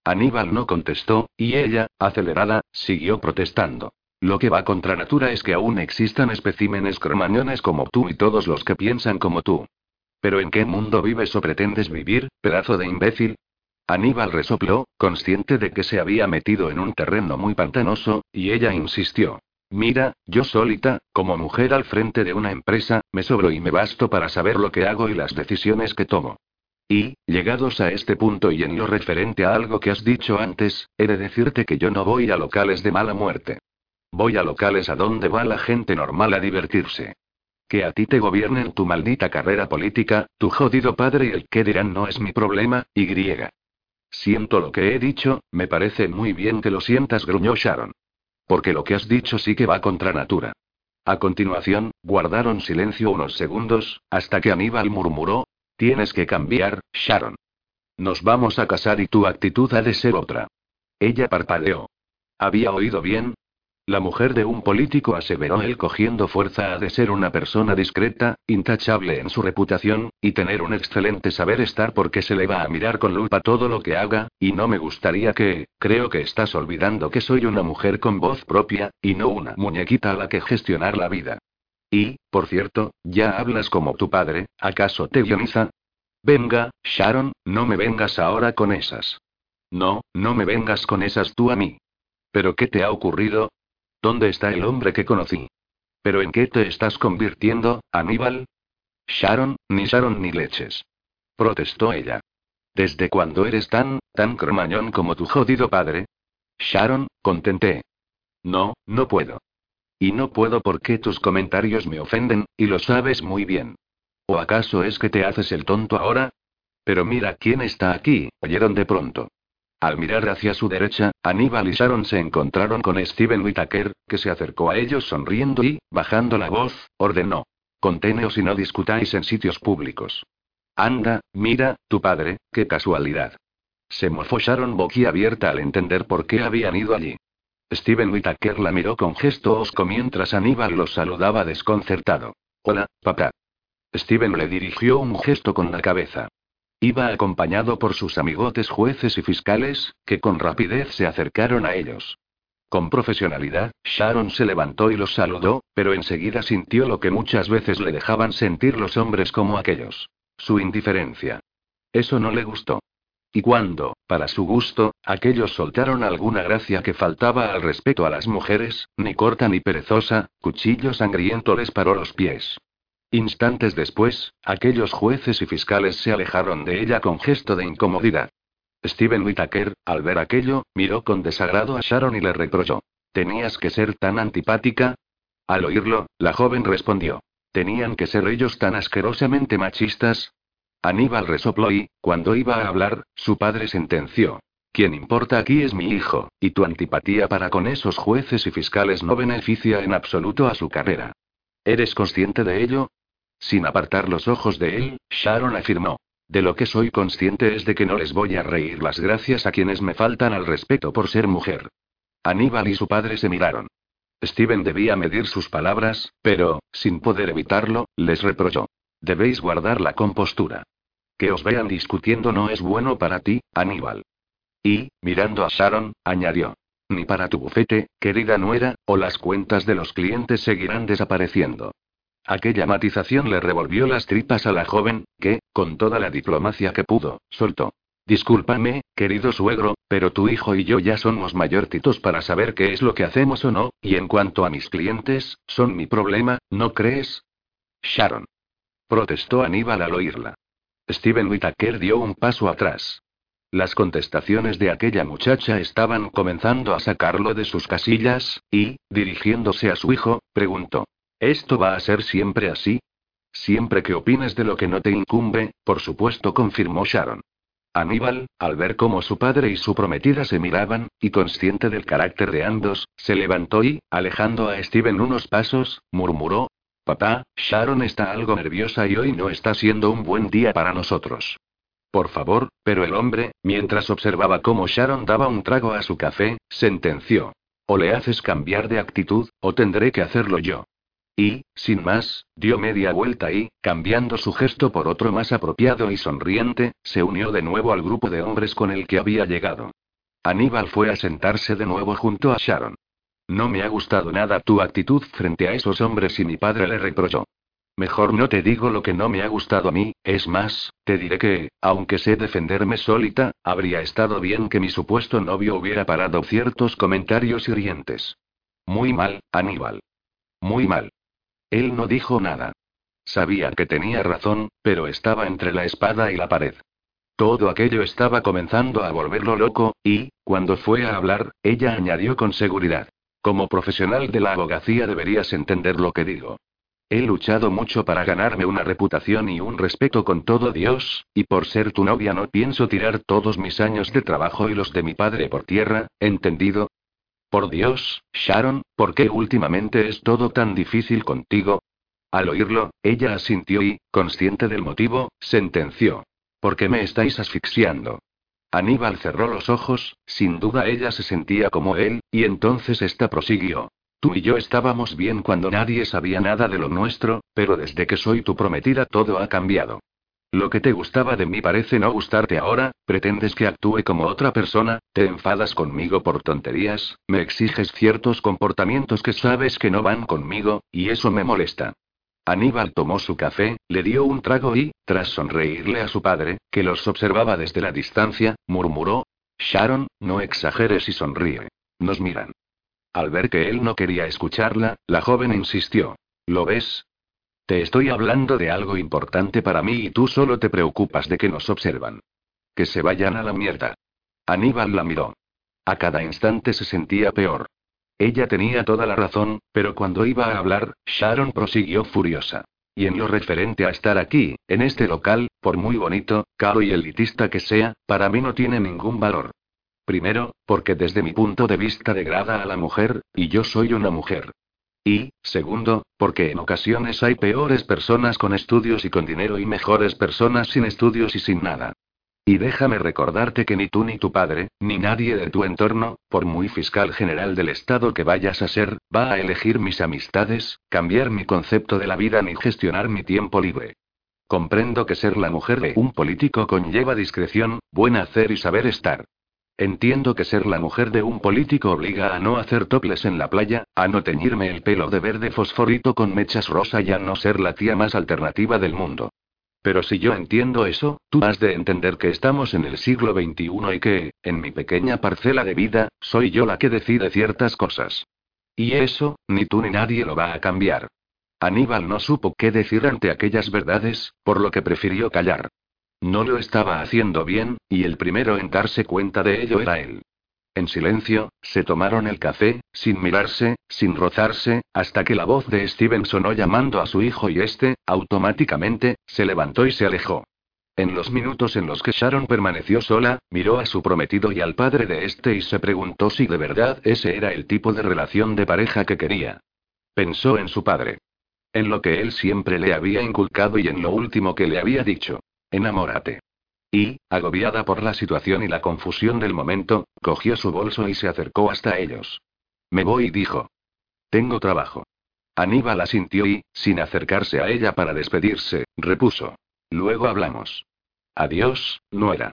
Aníbal no contestó, y ella, acelerada, siguió protestando. Lo que va contra natura es que aún existan especímenes cromañones como tú y todos los que piensan como tú. ¿Pero en qué mundo vives o pretendes vivir, pedazo de imbécil? Aníbal resopló, consciente de que se había metido en un terreno muy pantanoso, y ella insistió. Mira, yo solita, como mujer al frente de una empresa, me sobro y me basto para saber lo que hago y las decisiones que tomo. Y, llegados a este punto y en lo referente a algo que has dicho antes, he de decirte que yo no voy a locales de mala muerte. Voy a locales a donde va la gente normal a divertirse. Que a ti te gobiernen tu maldita carrera política, tu jodido padre y el que dirán no es mi problema, y griega. Siento lo que he dicho, me parece muy bien que lo sientas, gruñó Sharon. Porque lo que has dicho sí que va contra natura. A continuación, guardaron silencio unos segundos, hasta que Aníbal murmuró, Tienes que cambiar, Sharon. Nos vamos a casar y tu actitud ha de ser otra. Ella parpadeó. ¿Había oído bien? La mujer de un político aseveró él cogiendo fuerza ha de ser una persona discreta, intachable en su reputación, y tener un excelente saber estar porque se le va a mirar con lupa todo lo que haga, y no me gustaría que, creo que estás olvidando que soy una mujer con voz propia, y no una muñequita a la que gestionar la vida. Y, por cierto, ya hablas como tu padre, ¿acaso te guioniza? Venga, Sharon, no me vengas ahora con esas. No, no me vengas con esas tú a mí. ¿Pero qué te ha ocurrido? ¿Dónde está el hombre que conocí? ¿Pero en qué te estás convirtiendo, Aníbal? Sharon, ni Sharon ni leches. Protestó ella. ¿Desde cuándo eres tan, tan cromañón como tu jodido padre? Sharon, contenté. No, no puedo. Y no puedo porque tus comentarios me ofenden, y lo sabes muy bien. ¿O acaso es que te haces el tonto ahora? Pero mira quién está aquí, oyeron de pronto. Al mirar hacia su derecha, Aníbal y Sharon se encontraron con Steven Whittaker, que se acercó a ellos sonriendo y, bajando la voz, ordenó. Conteneos y no discutáis en sitios públicos. Anda, mira, tu padre, qué casualidad. Se mofó Sharon boquiabierta al entender por qué habían ido allí. Steven Whittaker la miró con gesto osco mientras Aníbal los saludaba desconcertado. Hola, papá. Steven le dirigió un gesto con la cabeza. Iba acompañado por sus amigotes jueces y fiscales, que con rapidez se acercaron a ellos. Con profesionalidad, Sharon se levantó y los saludó, pero enseguida sintió lo que muchas veces le dejaban sentir los hombres como aquellos. Su indiferencia. Eso no le gustó. Y cuando, para su gusto, aquellos soltaron alguna gracia que faltaba al respeto a las mujeres, ni corta ni perezosa, cuchillo sangriento les paró los pies. Instantes después, aquellos jueces y fiscales se alejaron de ella con gesto de incomodidad. Steven Whittaker, al ver aquello, miró con desagrado a Sharon y le reprochó. ¿Tenías que ser tan antipática? Al oírlo, la joven respondió. ¿Tenían que ser ellos tan asquerosamente machistas? Aníbal resopló y, cuando iba a hablar, su padre sentenció. Quien importa aquí es mi hijo, y tu antipatía para con esos jueces y fiscales no beneficia en absoluto a su carrera. ¿Eres consciente de ello? Sin apartar los ojos de él, Sharon afirmó. De lo que soy consciente es de que no les voy a reír las gracias a quienes me faltan al respeto por ser mujer. Aníbal y su padre se miraron. Steven debía medir sus palabras, pero, sin poder evitarlo, les reprochó. Debéis guardar la compostura. Que os vean discutiendo no es bueno para ti, Aníbal. Y, mirando a Sharon, añadió. Ni para tu bufete, querida nuera, o las cuentas de los clientes seguirán desapareciendo. Aquella matización le revolvió las tripas a la joven, que, con toda la diplomacia que pudo, soltó. Discúlpame, querido suegro, pero tu hijo y yo ya somos mayortitos para saber qué es lo que hacemos o no, y en cuanto a mis clientes, son mi problema, ¿no crees? Sharon. Protestó Aníbal al oírla. Steven Whittaker dio un paso atrás. Las contestaciones de aquella muchacha estaban comenzando a sacarlo de sus casillas, y, dirigiéndose a su hijo, preguntó. ¿Esto va a ser siempre así? Siempre que opines de lo que no te incumbe, por supuesto, confirmó Sharon. Aníbal, al ver cómo su padre y su prometida se miraban, y consciente del carácter de ambos, se levantó y, alejando a Steven unos pasos, murmuró, Papá, Sharon está algo nerviosa y hoy no está siendo un buen día para nosotros. Por favor, pero el hombre, mientras observaba cómo Sharon daba un trago a su café, sentenció. O le haces cambiar de actitud, o tendré que hacerlo yo. Y, sin más, dio media vuelta y, cambiando su gesto por otro más apropiado y sonriente, se unió de nuevo al grupo de hombres con el que había llegado. Aníbal fue a sentarse de nuevo junto a Sharon. No me ha gustado nada tu actitud frente a esos hombres y mi padre le reprochó. Mejor no te digo lo que no me ha gustado a mí, es más, te diré que, aunque sé defenderme solita, habría estado bien que mi supuesto novio hubiera parado ciertos comentarios hirientes. Muy mal, Aníbal. Muy mal. Él no dijo nada. Sabía que tenía razón, pero estaba entre la espada y la pared. Todo aquello estaba comenzando a volverlo loco, y, cuando fue a hablar, ella añadió con seguridad. Como profesional de la abogacía deberías entender lo que digo. He luchado mucho para ganarme una reputación y un respeto con todo Dios, y por ser tu novia no pienso tirar todos mis años de trabajo y los de mi padre por tierra, ¿entendido? Por Dios, Sharon, ¿por qué últimamente es todo tan difícil contigo? Al oírlo, ella asintió y, consciente del motivo, sentenció. Porque me estáis asfixiando. Aníbal cerró los ojos, sin duda ella se sentía como él, y entonces esta prosiguió. Tú y yo estábamos bien cuando nadie sabía nada de lo nuestro, pero desde que soy tu prometida todo ha cambiado. Lo que te gustaba de mí parece no gustarte ahora, pretendes que actúe como otra persona, te enfadas conmigo por tonterías, me exiges ciertos comportamientos que sabes que no van conmigo, y eso me molesta. Aníbal tomó su café, le dio un trago y, tras sonreírle a su padre, que los observaba desde la distancia, murmuró, Sharon, no exageres y sonríe. Nos miran. Al ver que él no quería escucharla, la joven insistió. ¿Lo ves? Te estoy hablando de algo importante para mí y tú solo te preocupas de que nos observan. Que se vayan a la mierda. Aníbal la miró. A cada instante se sentía peor. Ella tenía toda la razón, pero cuando iba a hablar, Sharon prosiguió furiosa. Y en lo referente a estar aquí, en este local, por muy bonito, caro y elitista que sea, para mí no tiene ningún valor. Primero, porque desde mi punto de vista degrada a la mujer, y yo soy una mujer. Y, segundo, porque en ocasiones hay peores personas con estudios y con dinero y mejores personas sin estudios y sin nada. Y déjame recordarte que ni tú ni tu padre, ni nadie de tu entorno, por muy fiscal general del Estado que vayas a ser, va a elegir mis amistades, cambiar mi concepto de la vida ni gestionar mi tiempo libre. Comprendo que ser la mujer de un político conlleva discreción, buen hacer y saber estar. Entiendo que ser la mujer de un político obliga a no hacer toples en la playa, a no teñirme el pelo de verde fosforito con mechas rosa y a no ser la tía más alternativa del mundo. Pero si yo entiendo eso, tú has de entender que estamos en el siglo XXI y que, en mi pequeña parcela de vida, soy yo la que decide ciertas cosas. Y eso, ni tú ni nadie lo va a cambiar. Aníbal no supo qué decir ante aquellas verdades, por lo que prefirió callar. No lo estaba haciendo bien, y el primero en darse cuenta de ello era él. En silencio, se tomaron el café, sin mirarse, sin rozarse, hasta que la voz de Steven sonó llamando a su hijo y este, automáticamente, se levantó y se alejó. En los minutos en los que Sharon permaneció sola, miró a su prometido y al padre de este y se preguntó si de verdad ese era el tipo de relación de pareja que quería. Pensó en su padre. En lo que él siempre le había inculcado y en lo último que le había dicho. Enamórate. Y, agobiada por la situación y la confusión del momento, cogió su bolso y se acercó hasta ellos. Me voy, dijo. Tengo trabajo. Aníbal asintió y, sin acercarse a ella para despedirse, repuso. Luego hablamos. Adiós, nuera.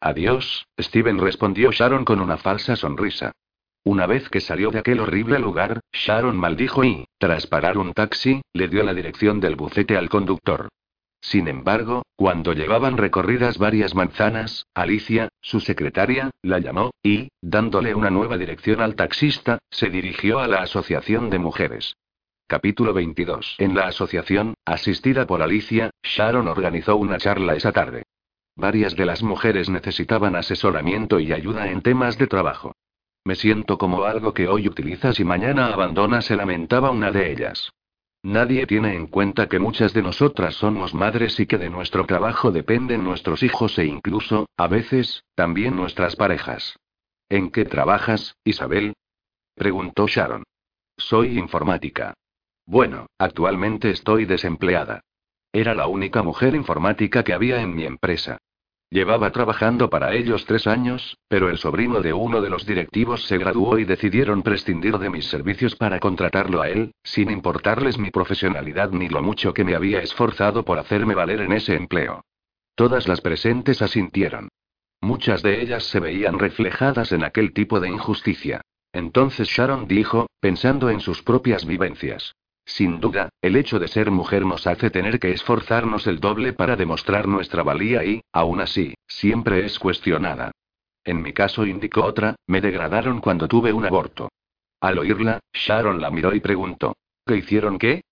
Adiós, Steven respondió Sharon con una falsa sonrisa. Una vez que salió de aquel horrible lugar, Sharon maldijo y, tras parar un taxi, le dio la dirección del bucete al conductor. Sin embargo, cuando llevaban recorridas varias manzanas, Alicia, su secretaria, la llamó, y, dándole una nueva dirección al taxista, se dirigió a la Asociación de Mujeres. Capítulo 22. En la asociación, asistida por Alicia, Sharon organizó una charla esa tarde. Varias de las mujeres necesitaban asesoramiento y ayuda en temas de trabajo. Me siento como algo que hoy utilizas y mañana abandonas, se lamentaba una de ellas. Nadie tiene en cuenta que muchas de nosotras somos madres y que de nuestro trabajo dependen nuestros hijos e incluso, a veces, también nuestras parejas. ¿En qué trabajas, Isabel? preguntó Sharon. Soy informática. Bueno, actualmente estoy desempleada. Era la única mujer informática que había en mi empresa. Llevaba trabajando para ellos tres años, pero el sobrino de uno de los directivos se graduó y decidieron prescindir de mis servicios para contratarlo a él, sin importarles mi profesionalidad ni lo mucho que me había esforzado por hacerme valer en ese empleo. Todas las presentes asintieron. Muchas de ellas se veían reflejadas en aquel tipo de injusticia. Entonces Sharon dijo, pensando en sus propias vivencias. Sin duda, el hecho de ser mujer nos hace tener que esforzarnos el doble para demostrar nuestra valía y, aún así, siempre es cuestionada. En mi caso, indicó otra, me degradaron cuando tuve un aborto. Al oírla, Sharon la miró y preguntó, ¿qué hicieron qué?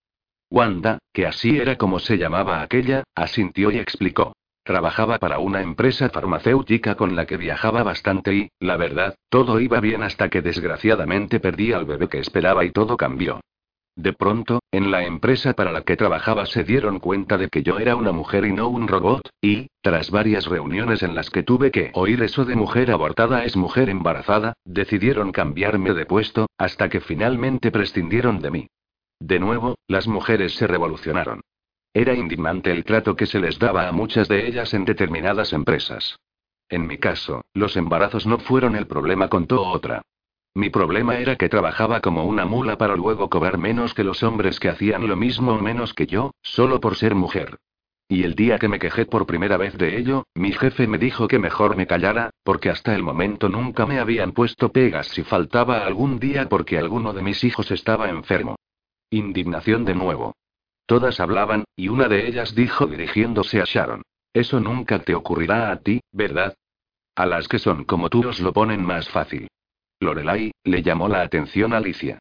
Wanda, que así era como se llamaba aquella, asintió y explicó. Trabajaba para una empresa farmacéutica con la que viajaba bastante y, la verdad, todo iba bien hasta que desgraciadamente perdí al bebé que esperaba y todo cambió. De pronto, en la empresa para la que trabajaba se dieron cuenta de que yo era una mujer y no un robot, y, tras varias reuniones en las que tuve que oír eso de mujer abortada es mujer embarazada, decidieron cambiarme de puesto, hasta que finalmente prescindieron de mí. De nuevo, las mujeres se revolucionaron. Era indignante el trato que se les daba a muchas de ellas en determinadas empresas. En mi caso, los embarazos no fueron el problema, contó otra. Mi problema era que trabajaba como una mula para luego cobrar menos que los hombres que hacían lo mismo o menos que yo, solo por ser mujer. Y el día que me quejé por primera vez de ello, mi jefe me dijo que mejor me callara, porque hasta el momento nunca me habían puesto pegas si faltaba algún día porque alguno de mis hijos estaba enfermo. Indignación de nuevo. Todas hablaban, y una de ellas dijo dirigiéndose a Sharon. Eso nunca te ocurrirá a ti, ¿verdad? A las que son como tú os lo ponen más fácil. Lorelai, le llamó la atención a Alicia.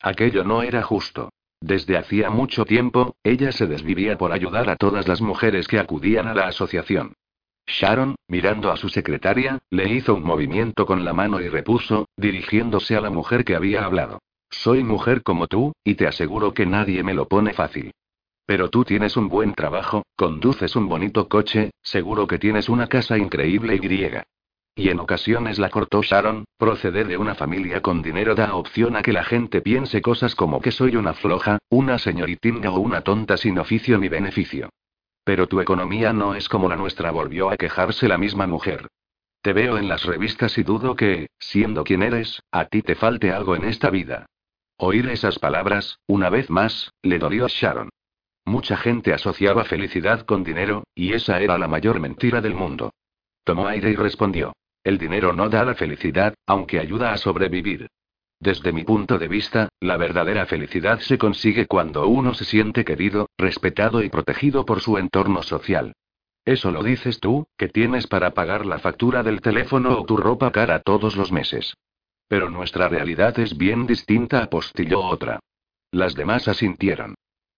Aquello no era justo. Desde hacía mucho tiempo, ella se desvivía por ayudar a todas las mujeres que acudían a la asociación. Sharon, mirando a su secretaria, le hizo un movimiento con la mano y repuso, dirigiéndose a la mujer que había hablado. Soy mujer como tú, y te aseguro que nadie me lo pone fácil. Pero tú tienes un buen trabajo, conduces un bonito coche, seguro que tienes una casa increíble y griega. Y en ocasiones la cortó Sharon, proceder de una familia con dinero da opción a que la gente piense cosas como que soy una floja, una señoritinga o una tonta sin oficio ni beneficio. Pero tu economía no es como la nuestra, volvió a quejarse la misma mujer. Te veo en las revistas y dudo que, siendo quien eres, a ti te falte algo en esta vida. Oír esas palabras, una vez más, le dolió a Sharon. Mucha gente asociaba felicidad con dinero, y esa era la mayor mentira del mundo. Tomó aire y respondió. El dinero no da la felicidad, aunque ayuda a sobrevivir. Desde mi punto de vista, la verdadera felicidad se consigue cuando uno se siente querido, respetado y protegido por su entorno social. Eso lo dices tú, que tienes para pagar la factura del teléfono o tu ropa cara todos los meses. Pero nuestra realidad es bien distinta, apostilló otra. Las demás asintieron.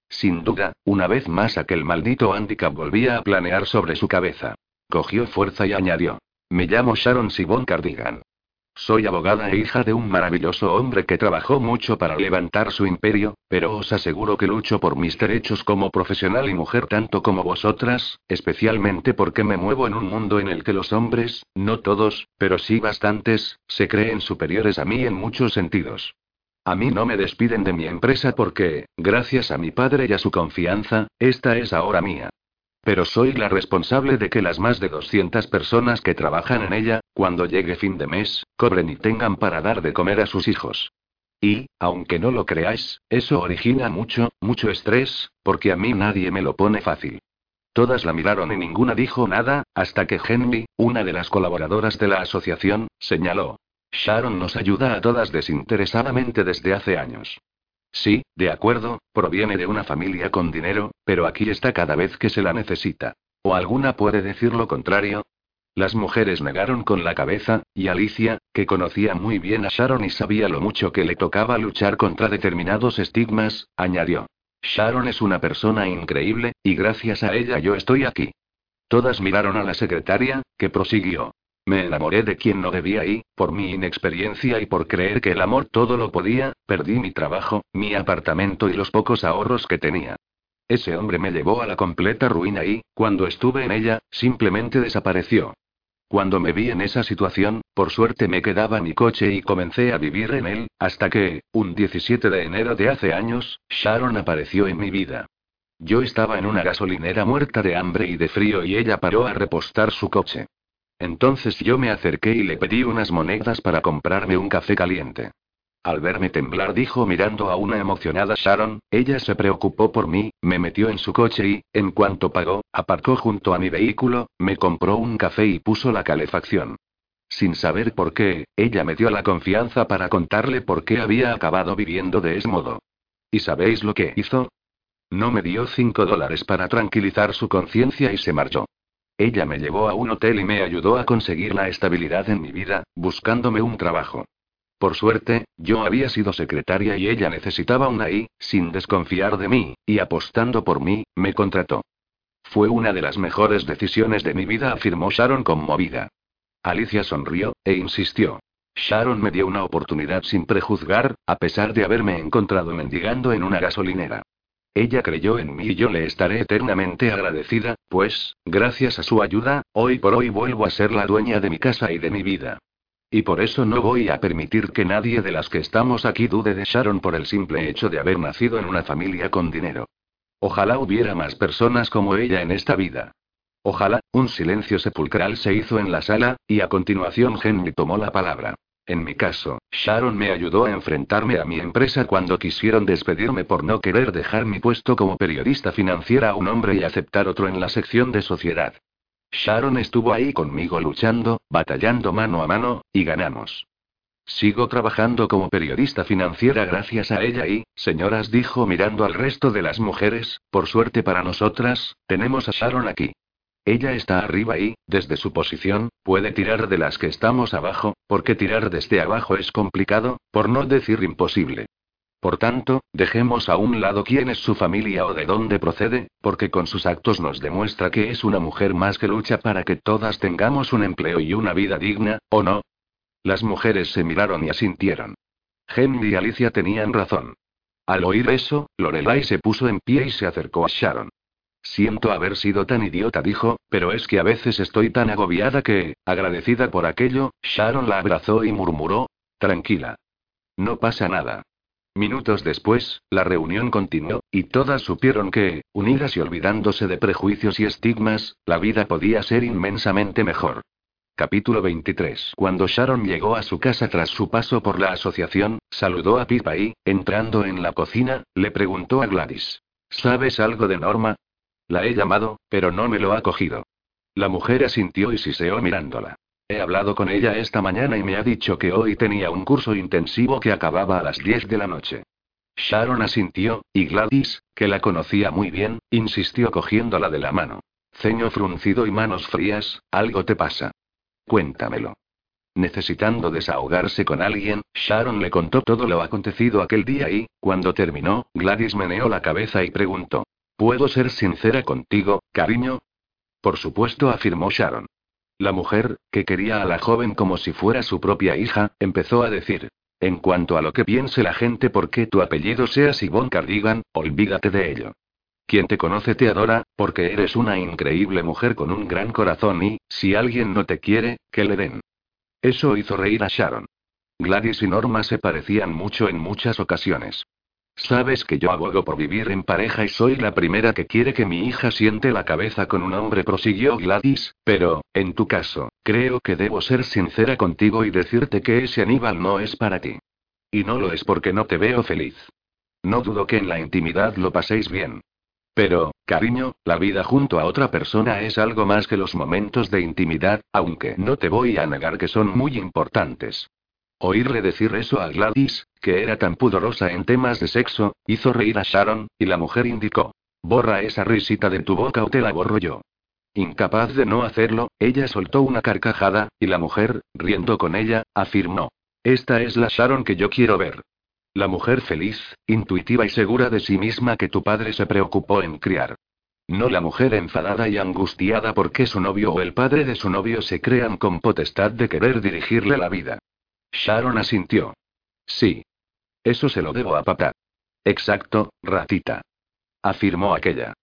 Sin duda, una vez más aquel maldito handicap volvía a planear sobre su cabeza. Cogió fuerza y añadió. Me llamo Sharon Sibon Cardigan. Soy abogada e hija de un maravilloso hombre que trabajó mucho para levantar su imperio, pero os aseguro que lucho por mis derechos como profesional y mujer tanto como vosotras, especialmente porque me muevo en un mundo en el que los hombres, no todos, pero sí bastantes, se creen superiores a mí en muchos sentidos. A mí no me despiden de mi empresa porque, gracias a mi padre y a su confianza, esta es ahora mía. Pero soy la responsable de que las más de 200 personas que trabajan en ella, cuando llegue fin de mes, cobren y tengan para dar de comer a sus hijos. Y, aunque no lo creáis, eso origina mucho, mucho estrés, porque a mí nadie me lo pone fácil. Todas la miraron y ninguna dijo nada, hasta que Henry, una de las colaboradoras de la asociación, señaló. Sharon nos ayuda a todas desinteresadamente desde hace años. Sí, de acuerdo, proviene de una familia con dinero, pero aquí está cada vez que se la necesita. ¿O alguna puede decir lo contrario? Las mujeres negaron con la cabeza, y Alicia, que conocía muy bien a Sharon y sabía lo mucho que le tocaba luchar contra determinados estigmas, añadió. Sharon es una persona increíble, y gracias a ella yo estoy aquí. Todas miraron a la secretaria, que prosiguió. Me enamoré de quien no debía y, por mi inexperiencia y por creer que el amor todo lo podía, perdí mi trabajo, mi apartamento y los pocos ahorros que tenía. Ese hombre me llevó a la completa ruina y, cuando estuve en ella, simplemente desapareció. Cuando me vi en esa situación, por suerte me quedaba mi coche y comencé a vivir en él, hasta que, un 17 de enero de hace años, Sharon apareció en mi vida. Yo estaba en una gasolinera muerta de hambre y de frío y ella paró a repostar su coche. Entonces yo me acerqué y le pedí unas monedas para comprarme un café caliente. Al verme temblar dijo mirando a una emocionada Sharon, ella se preocupó por mí, me metió en su coche y, en cuanto pagó, aparcó junto a mi vehículo, me compró un café y puso la calefacción. Sin saber por qué, ella me dio la confianza para contarle por qué había acabado viviendo de ese modo. ¿Y sabéis lo que hizo? No me dio cinco dólares para tranquilizar su conciencia y se marchó. Ella me llevó a un hotel y me ayudó a conseguir la estabilidad en mi vida, buscándome un trabajo. Por suerte, yo había sido secretaria y ella necesitaba una y, sin desconfiar de mí, y apostando por mí, me contrató. Fue una de las mejores decisiones de mi vida, afirmó Sharon conmovida. Alicia sonrió, e insistió. Sharon me dio una oportunidad sin prejuzgar, a pesar de haberme encontrado mendigando en una gasolinera. Ella creyó en mí y yo le estaré eternamente agradecida, pues, gracias a su ayuda, hoy por hoy vuelvo a ser la dueña de mi casa y de mi vida. Y por eso no voy a permitir que nadie de las que estamos aquí dude de Sharon por el simple hecho de haber nacido en una familia con dinero. Ojalá hubiera más personas como ella en esta vida. Ojalá, un silencio sepulcral se hizo en la sala, y a continuación Henry tomó la palabra. En mi caso, Sharon me ayudó a enfrentarme a mi empresa cuando quisieron despedirme por no querer dejar mi puesto como periodista financiera a un hombre y aceptar otro en la sección de sociedad. Sharon estuvo ahí conmigo luchando, batallando mano a mano, y ganamos. Sigo trabajando como periodista financiera gracias a ella y, señoras, dijo mirando al resto de las mujeres, por suerte para nosotras, tenemos a Sharon aquí. Ella está arriba y, desde su posición, puede tirar de las que estamos abajo, porque tirar desde abajo es complicado, por no decir imposible. Por tanto, dejemos a un lado quién es su familia o de dónde procede, porque con sus actos nos demuestra que es una mujer más que lucha para que todas tengamos un empleo y una vida digna, ¿o no? Las mujeres se miraron y asintieron. Henry y Alicia tenían razón. Al oír eso, Lorelai se puso en pie y se acercó a Sharon. Siento haber sido tan idiota, dijo, pero es que a veces estoy tan agobiada que, agradecida por aquello, Sharon la abrazó y murmuró, tranquila. No pasa nada. Minutos después, la reunión continuó, y todas supieron que, unidas y olvidándose de prejuicios y estigmas, la vida podía ser inmensamente mejor. Capítulo 23. Cuando Sharon llegó a su casa tras su paso por la asociación, saludó a Pipa y, entrando en la cocina, le preguntó a Gladys. ¿Sabes algo de Norma? La he llamado, pero no me lo ha cogido. La mujer asintió y siseó mirándola. He hablado con ella esta mañana y me ha dicho que hoy tenía un curso intensivo que acababa a las 10 de la noche. Sharon asintió, y Gladys, que la conocía muy bien, insistió cogiéndola de la mano. Ceño fruncido y manos frías, algo te pasa. Cuéntamelo. Necesitando desahogarse con alguien, Sharon le contó todo lo acontecido aquel día y, cuando terminó, Gladys meneó la cabeza y preguntó. ¿Puedo ser sincera contigo, cariño? Por supuesto, afirmó Sharon. La mujer, que quería a la joven como si fuera su propia hija, empezó a decir. En cuanto a lo que piense la gente por qué tu apellido sea Sibon Cardigan, olvídate de ello. Quien te conoce te adora, porque eres una increíble mujer con un gran corazón y, si alguien no te quiere, que le den. Eso hizo reír a Sharon. Gladys y Norma se parecían mucho en muchas ocasiones. Sabes que yo abogo por vivir en pareja y soy la primera que quiere que mi hija siente la cabeza con un hombre, prosiguió Gladys, pero, en tu caso, creo que debo ser sincera contigo y decirte que ese Aníbal no es para ti. Y no lo es porque no te veo feliz. No dudo que en la intimidad lo paséis bien. Pero, cariño, la vida junto a otra persona es algo más que los momentos de intimidad, aunque no te voy a negar que son muy importantes. Oírle decir eso a Gladys, que era tan pudorosa en temas de sexo, hizo reír a Sharon, y la mujer indicó. Borra esa risita de tu boca o te la borro yo. Incapaz de no hacerlo, ella soltó una carcajada, y la mujer, riendo con ella, afirmó. Esta es la Sharon que yo quiero ver. La mujer feliz, intuitiva y segura de sí misma que tu padre se preocupó en criar. no la mujer enfadada y angustiada porque su novio o el padre de su novio se crean con potestad de querer dirigirle la vida. Sharon asintió. Sí. Eso se lo debo a papá. Exacto, ratita. Afirmó aquella.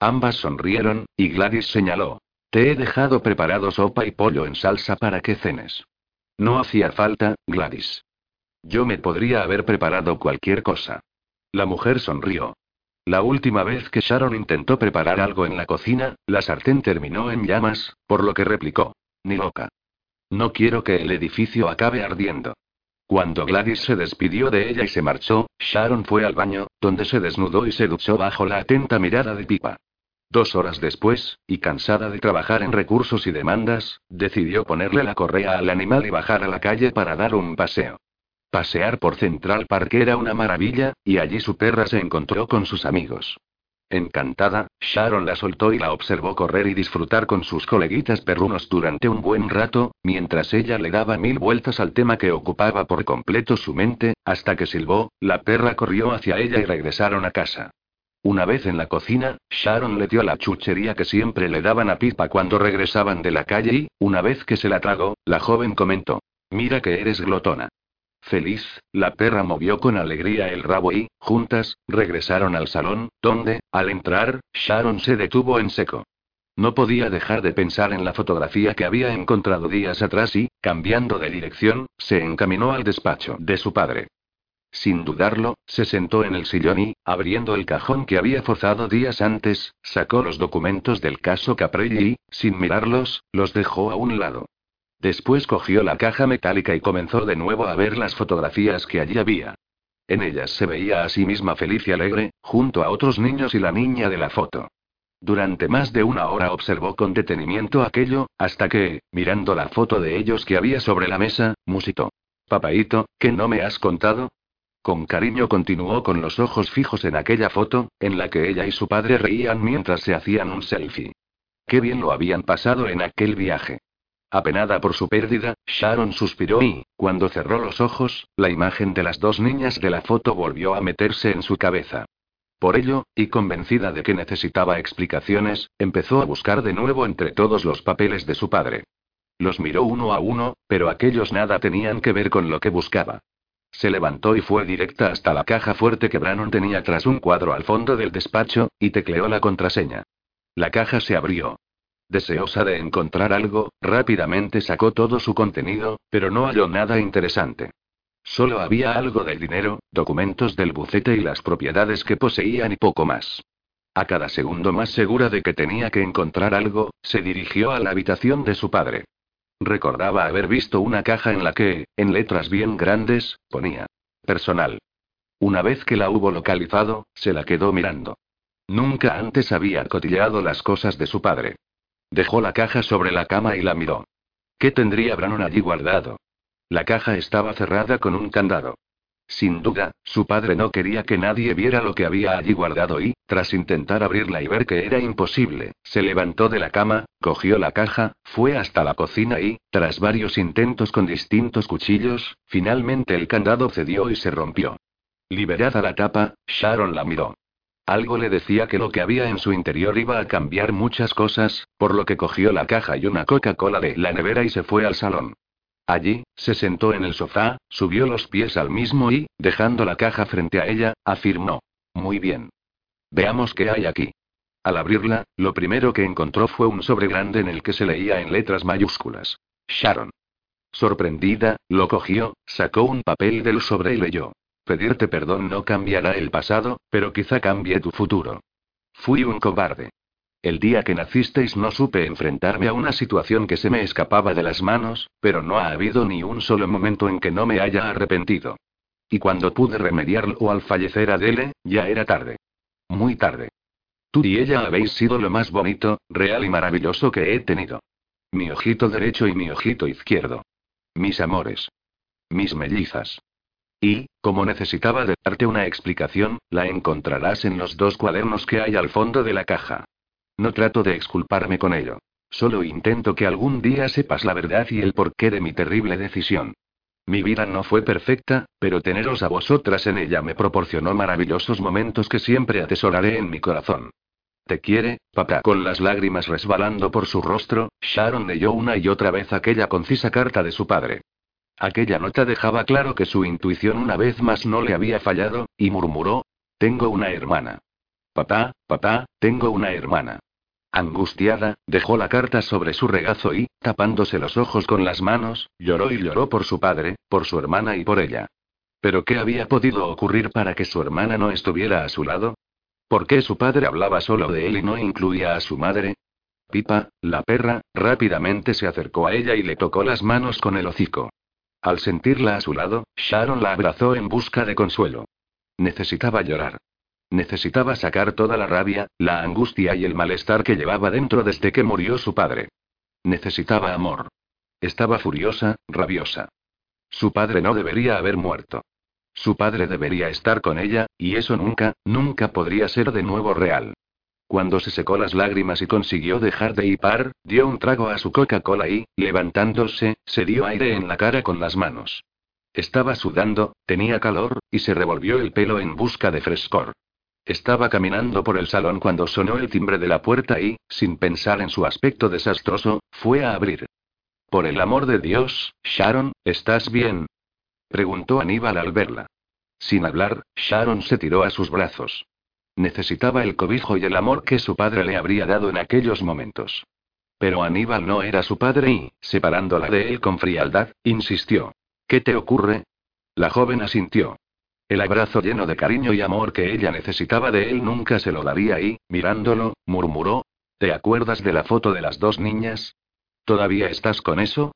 Ambas sonrieron, y Gladys señaló. Te he dejado preparado sopa y pollo en salsa para que cenes. No hacía falta, Gladys. Yo me podría haber preparado cualquier cosa. La mujer sonrió. La última vez que Sharon intentó preparar algo en la cocina, la sartén terminó en llamas, por lo que replicó. Ni loca. No quiero que el edificio acabe ardiendo. Cuando Gladys se despidió de ella y se marchó, Sharon fue al baño, donde se desnudó y se duchó bajo la atenta mirada de Pipa. Dos horas después, y cansada de trabajar en recursos y demandas, decidió ponerle la correa al animal y bajar a la calle para dar un paseo. Pasear por Central Park era una maravilla, y allí su perra se encontró con sus amigos. Encantada, Sharon la soltó y la observó correr y disfrutar con sus coleguitas perrunos durante un buen rato, mientras ella le daba mil vueltas al tema que ocupaba por completo su mente, hasta que silbó, la perra corrió hacia ella y regresaron a casa. Una vez en la cocina, Sharon le dio la chuchería que siempre le daban a Pipa cuando regresaban de la calle y, una vez que se la tragó, la joven comentó: Mira que eres glotona. Feliz, la perra movió con alegría el rabo y, juntas, regresaron al salón, donde, al entrar, Sharon se detuvo en seco. No podía dejar de pensar en la fotografía que había encontrado días atrás y, cambiando de dirección, se encaminó al despacho de su padre. Sin dudarlo, se sentó en el sillón y, abriendo el cajón que había forzado días antes, sacó los documentos del caso Caprelli y, sin mirarlos, los dejó a un lado. Después cogió la caja metálica y comenzó de nuevo a ver las fotografías que allí había. En ellas se veía a sí misma feliz y alegre, junto a otros niños y la niña de la foto. Durante más de una hora observó con detenimiento aquello, hasta que, mirando la foto de ellos que había sobre la mesa, musitó. Papaito, ¿qué no me has contado? Con cariño continuó con los ojos fijos en aquella foto, en la que ella y su padre reían mientras se hacían un selfie. Qué bien lo habían pasado en aquel viaje. Apenada por su pérdida, Sharon suspiró y, cuando cerró los ojos, la imagen de las dos niñas de la foto volvió a meterse en su cabeza. Por ello, y convencida de que necesitaba explicaciones, empezó a buscar de nuevo entre todos los papeles de su padre. Los miró uno a uno, pero aquellos nada tenían que ver con lo que buscaba. Se levantó y fue directa hasta la caja fuerte que Brannon tenía tras un cuadro al fondo del despacho, y tecleó la contraseña. La caja se abrió. Deseosa de encontrar algo, rápidamente sacó todo su contenido, pero no halló nada interesante. Solo había algo de dinero, documentos del bucete y las propiedades que poseían y poco más. A cada segundo más segura de que tenía que encontrar algo, se dirigió a la habitación de su padre. Recordaba haber visto una caja en la que, en letras bien grandes, ponía personal. Una vez que la hubo localizado, se la quedó mirando. Nunca antes había cotillado las cosas de su padre. Dejó la caja sobre la cama y la miró. ¿Qué tendría Brannon allí guardado? La caja estaba cerrada con un candado. Sin duda, su padre no quería que nadie viera lo que había allí guardado y, tras intentar abrirla y ver que era imposible, se levantó de la cama, cogió la caja, fue hasta la cocina y, tras varios intentos con distintos cuchillos, finalmente el candado cedió y se rompió. Liberada la tapa, Sharon la miró. Algo le decía que lo que había en su interior iba a cambiar muchas cosas, por lo que cogió la caja y una Coca-Cola de la nevera y se fue al salón. Allí, se sentó en el sofá, subió los pies al mismo y, dejando la caja frente a ella, afirmó. Muy bien. Veamos qué hay aquí. Al abrirla, lo primero que encontró fue un sobre grande en el que se leía en letras mayúsculas. Sharon. Sorprendida, lo cogió, sacó un papel del sobre y leyó. Pedirte perdón no cambiará el pasado, pero quizá cambie tu futuro. Fui un cobarde. El día que nacisteis no supe enfrentarme a una situación que se me escapaba de las manos, pero no ha habido ni un solo momento en que no me haya arrepentido. Y cuando pude remediarlo al fallecer Adele, ya era tarde. Muy tarde. Tú y ella habéis sido lo más bonito, real y maravilloso que he tenido. Mi ojito derecho y mi ojito izquierdo. Mis amores. Mis mellizas. Y, como necesitaba de darte una explicación, la encontrarás en los dos cuadernos que hay al fondo de la caja. No trato de exculparme con ello. Solo intento que algún día sepas la verdad y el porqué de mi terrible decisión. Mi vida no fue perfecta, pero teneros a vosotras en ella me proporcionó maravillosos momentos que siempre atesoraré en mi corazón. Te quiere, papá. Con las lágrimas resbalando por su rostro, Sharon leyó una y otra vez aquella concisa carta de su padre. Aquella nota dejaba claro que su intuición una vez más no le había fallado, y murmuró, Tengo una hermana. Papá, papá, tengo una hermana. Angustiada, dejó la carta sobre su regazo y, tapándose los ojos con las manos, lloró y lloró por su padre, por su hermana y por ella. ¿Pero qué había podido ocurrir para que su hermana no estuviera a su lado? ¿Por qué su padre hablaba solo de él y no incluía a su madre? Pipa, la perra, rápidamente se acercó a ella y le tocó las manos con el hocico. Al sentirla a su lado, Sharon la abrazó en busca de consuelo. Necesitaba llorar. Necesitaba sacar toda la rabia, la angustia y el malestar que llevaba dentro desde que murió su padre. Necesitaba amor. Estaba furiosa, rabiosa. Su padre no debería haber muerto. Su padre debería estar con ella, y eso nunca, nunca podría ser de nuevo real. Cuando se secó las lágrimas y consiguió dejar de hipar, dio un trago a su Coca-Cola y, levantándose, se dio aire en la cara con las manos. Estaba sudando, tenía calor, y se revolvió el pelo en busca de frescor. Estaba caminando por el salón cuando sonó el timbre de la puerta y, sin pensar en su aspecto desastroso, fue a abrir. Por el amor de Dios, Sharon, ¿estás bien? Preguntó Aníbal al verla. Sin hablar, Sharon se tiró a sus brazos. Necesitaba el cobijo y el amor que su padre le habría dado en aquellos momentos. Pero Aníbal no era su padre y, separándola de él con frialdad, insistió. ¿Qué te ocurre? La joven asintió. El abrazo lleno de cariño y amor que ella necesitaba de él nunca se lo daría y, mirándolo, murmuró. ¿Te acuerdas de la foto de las dos niñas? ¿Todavía estás con eso?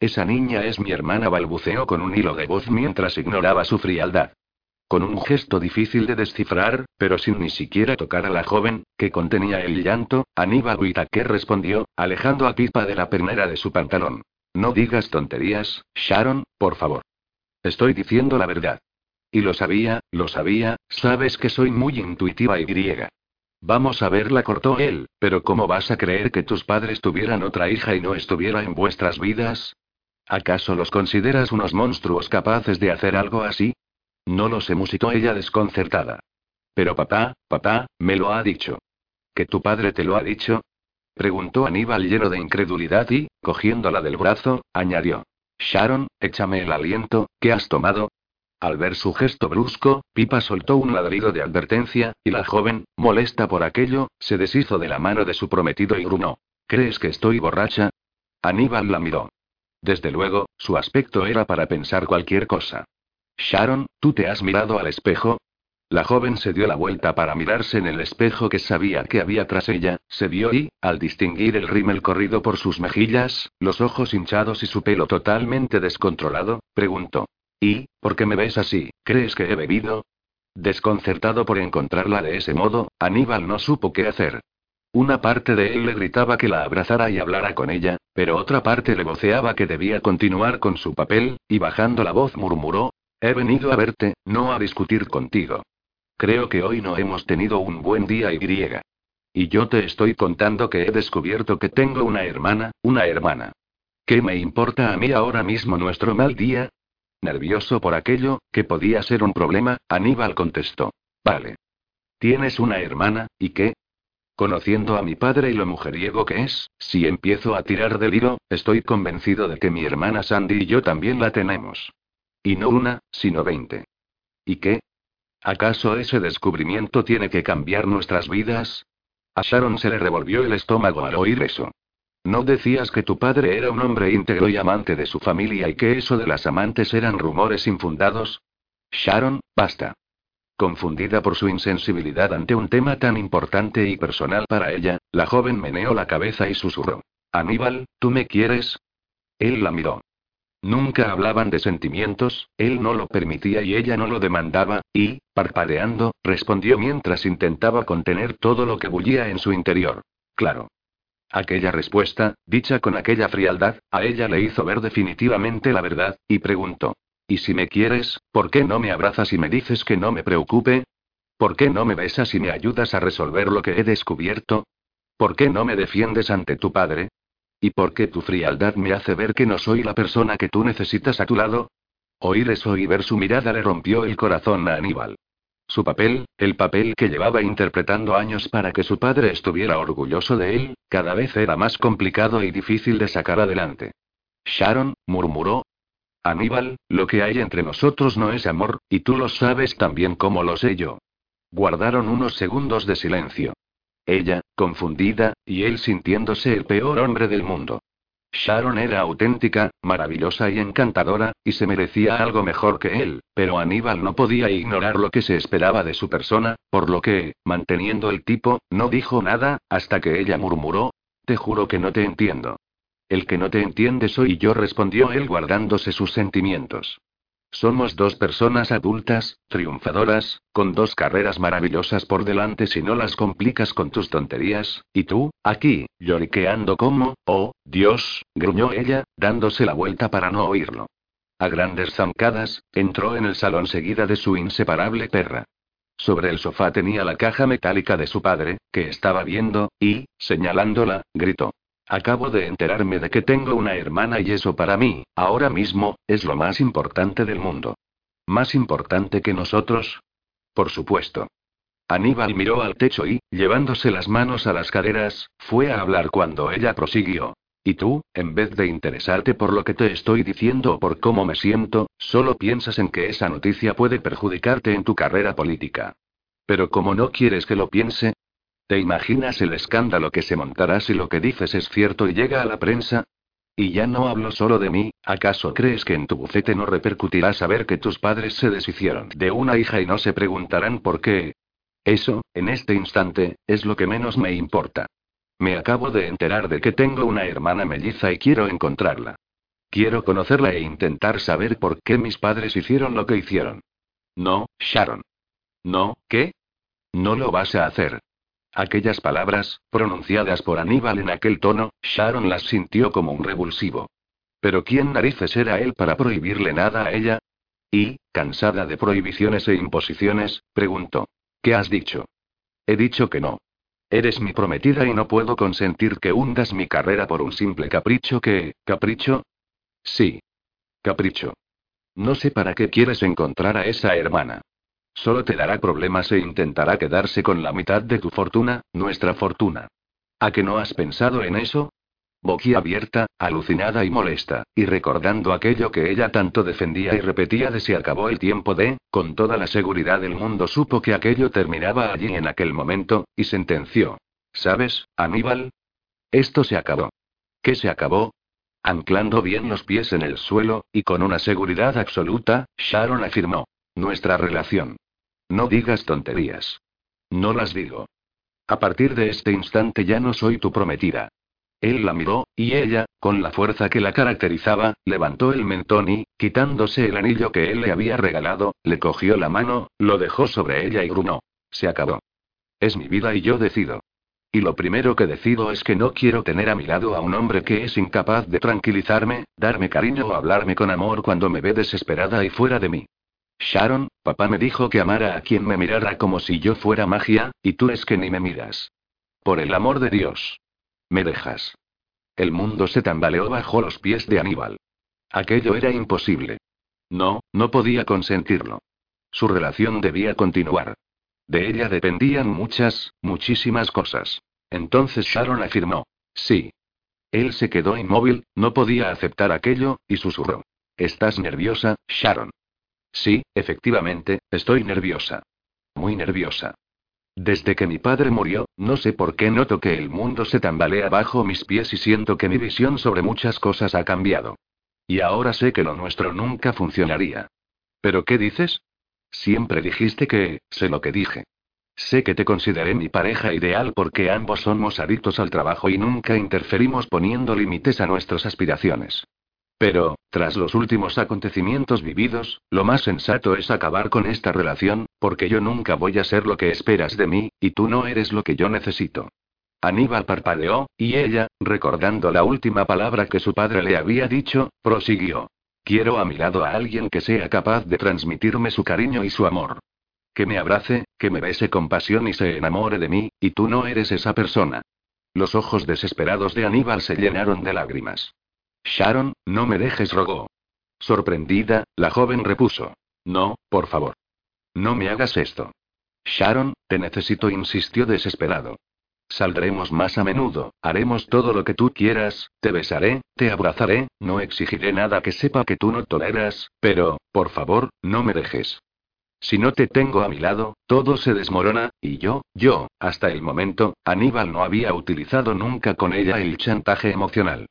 Esa niña es mi hermana, balbuceó con un hilo de voz mientras ignoraba su frialdad. Con un gesto difícil de descifrar, pero sin ni siquiera tocar a la joven, que contenía el llanto, Aníbal Whitaker respondió, alejando a Pipa de la pernera de su pantalón. No digas tonterías, Sharon, por favor. Estoy diciendo la verdad. Y lo sabía, lo sabía, sabes que soy muy intuitiva y griega. Vamos a verla, cortó él, pero ¿cómo vas a creer que tus padres tuvieran otra hija y no estuviera en vuestras vidas? ¿Acaso los consideras unos monstruos capaces de hacer algo así? No lo sé, musitó ella desconcertada. Pero papá, papá, me lo ha dicho. ¿Que tu padre te lo ha dicho? Preguntó Aníbal lleno de incredulidad y, cogiéndola del brazo, añadió. Sharon, échame el aliento, ¿qué has tomado? Al ver su gesto brusco, Pipa soltó un ladrido de advertencia, y la joven, molesta por aquello, se deshizo de la mano de su prometido y grunó. ¿Crees que estoy borracha? Aníbal la miró. Desde luego, su aspecto era para pensar cualquier cosa. Sharon, ¿tú te has mirado al espejo? La joven se dio la vuelta para mirarse en el espejo que sabía que había tras ella, se vio y, al distinguir el rímel corrido por sus mejillas, los ojos hinchados y su pelo totalmente descontrolado, preguntó. ¿Y, por qué me ves así? ¿Crees que he bebido? Desconcertado por encontrarla de ese modo, Aníbal no supo qué hacer. Una parte de él le gritaba que la abrazara y hablara con ella, pero otra parte le voceaba que debía continuar con su papel, y bajando la voz murmuró, He venido a verte, no a discutir contigo. Creo que hoy no hemos tenido un buen día y griega. Y yo te estoy contando que he descubierto que tengo una hermana, una hermana. ¿Qué me importa a mí ahora mismo nuestro mal día? Nervioso por aquello, que podía ser un problema, Aníbal contestó. Vale. ¿Tienes una hermana, y qué? Conociendo a mi padre y lo mujeriego que es, si empiezo a tirar del hilo, estoy convencido de que mi hermana Sandy y yo también la tenemos. Y no una, sino veinte. ¿Y qué? ¿Acaso ese descubrimiento tiene que cambiar nuestras vidas? A Sharon se le revolvió el estómago al oír eso. ¿No decías que tu padre era un hombre íntegro y amante de su familia y que eso de las amantes eran rumores infundados? Sharon, basta. Confundida por su insensibilidad ante un tema tan importante y personal para ella, la joven meneó la cabeza y susurró. Aníbal, ¿tú me quieres? Él la miró. Nunca hablaban de sentimientos, él no lo permitía y ella no lo demandaba, y, parpadeando, respondió mientras intentaba contener todo lo que bullía en su interior. Claro. Aquella respuesta, dicha con aquella frialdad, a ella le hizo ver definitivamente la verdad, y preguntó. Y si me quieres, ¿por qué no me abrazas y me dices que no me preocupe? ¿Por qué no me besas y me ayudas a resolver lo que he descubierto? ¿Por qué no me defiendes ante tu padre? ¿Y por qué tu frialdad me hace ver que no soy la persona que tú necesitas a tu lado? Oír eso y ver su mirada le rompió el corazón a Aníbal. Su papel, el papel que llevaba interpretando años para que su padre estuviera orgulloso de él, cada vez era más complicado y difícil de sacar adelante. Sharon, murmuró. Aníbal, lo que hay entre nosotros no es amor, y tú lo sabes tan bien como lo sé yo. Guardaron unos segundos de silencio. Ella, confundida, y él sintiéndose el peor hombre del mundo. Sharon era auténtica, maravillosa y encantadora, y se merecía algo mejor que él, pero Aníbal no podía ignorar lo que se esperaba de su persona, por lo que, manteniendo el tipo, no dijo nada, hasta que ella murmuró, Te juro que no te entiendo. El que no te entiende soy yo, respondió él guardándose sus sentimientos. Somos dos personas adultas, triunfadoras, con dos carreras maravillosas por delante si no las complicas con tus tonterías, y tú, aquí, lloriqueando como, oh, Dios, gruñó ella, dándose la vuelta para no oírlo. A grandes zancadas, entró en el salón seguida de su inseparable perra. Sobre el sofá tenía la caja metálica de su padre, que estaba viendo, y, señalándola, gritó. Acabo de enterarme de que tengo una hermana y eso para mí, ahora mismo, es lo más importante del mundo. ¿Más importante que nosotros? Por supuesto. Aníbal miró al techo y, llevándose las manos a las caderas, fue a hablar cuando ella prosiguió. Y tú, en vez de interesarte por lo que te estoy diciendo o por cómo me siento, solo piensas en que esa noticia puede perjudicarte en tu carrera política. Pero como no quieres que lo piense, ¿Te imaginas el escándalo que se montará si lo que dices es cierto y llega a la prensa? Y ya no hablo solo de mí, ¿acaso crees que en tu bufete no repercutirá saber que tus padres se deshicieron de una hija y no se preguntarán por qué? Eso, en este instante, es lo que menos me importa. Me acabo de enterar de que tengo una hermana melliza y quiero encontrarla. Quiero conocerla e intentar saber por qué mis padres hicieron lo que hicieron. No, Sharon. No, ¿qué? No lo vas a hacer. Aquellas palabras, pronunciadas por Aníbal en aquel tono, Sharon las sintió como un revulsivo. Pero ¿quién narices era él para prohibirle nada a ella? Y, cansada de prohibiciones e imposiciones, preguntó. ¿Qué has dicho? He dicho que no. Eres mi prometida y no puedo consentir que hundas mi carrera por un simple capricho que... ¿Capricho? Sí. Capricho. No sé para qué quieres encontrar a esa hermana. Solo te dará problemas e intentará quedarse con la mitad de tu fortuna, nuestra fortuna. ¿A que no has pensado en eso? abierta, alucinada y molesta, y recordando aquello que ella tanto defendía y repetía de si acabó el tiempo de, con toda la seguridad del mundo supo que aquello terminaba allí en aquel momento, y sentenció. ¿Sabes, Aníbal? Esto se acabó. ¿Qué se acabó? Anclando bien los pies en el suelo, y con una seguridad absoluta, Sharon afirmó. Nuestra relación. No digas tonterías. No las digo. A partir de este instante ya no soy tu prometida. Él la miró, y ella, con la fuerza que la caracterizaba, levantó el mentón y, quitándose el anillo que él le había regalado, le cogió la mano, lo dejó sobre ella y grunó. Se acabó. Es mi vida y yo decido. Y lo primero que decido es que no quiero tener a mi lado a un hombre que es incapaz de tranquilizarme, darme cariño o hablarme con amor cuando me ve desesperada y fuera de mí. Sharon, papá me dijo que amara a quien me mirara como si yo fuera magia, y tú es que ni me miras. Por el amor de Dios. Me dejas. El mundo se tambaleó bajo los pies de Aníbal. Aquello era imposible. No, no podía consentirlo. Su relación debía continuar. De ella dependían muchas, muchísimas cosas. Entonces Sharon afirmó. Sí. Él se quedó inmóvil, no podía aceptar aquello, y susurró. ¿Estás nerviosa, Sharon? Sí, efectivamente, estoy nerviosa. Muy nerviosa. Desde que mi padre murió, no sé por qué noto que el mundo se tambalea bajo mis pies y siento que mi visión sobre muchas cosas ha cambiado. Y ahora sé que lo nuestro nunca funcionaría. ¿Pero qué dices? Siempre dijiste que, sé lo que dije. Sé que te consideré mi pareja ideal porque ambos somos adictos al trabajo y nunca interferimos poniendo límites a nuestras aspiraciones. Pero, tras los últimos acontecimientos vividos, lo más sensato es acabar con esta relación, porque yo nunca voy a ser lo que esperas de mí, y tú no eres lo que yo necesito. Aníbal parpadeó, y ella, recordando la última palabra que su padre le había dicho, prosiguió. Quiero a mi lado a alguien que sea capaz de transmitirme su cariño y su amor. Que me abrace, que me bese con pasión y se enamore de mí, y tú no eres esa persona. Los ojos desesperados de Aníbal se llenaron de lágrimas. Sharon, no me dejes, rogó. Sorprendida, la joven repuso. No, por favor. No me hagas esto. Sharon, te necesito, insistió desesperado. Saldremos más a menudo, haremos todo lo que tú quieras, te besaré, te abrazaré, no exigiré nada que sepa que tú no toleras, pero, por favor, no me dejes. Si no te tengo a mi lado, todo se desmorona, y yo, yo, hasta el momento, Aníbal no había utilizado nunca con ella el chantaje emocional.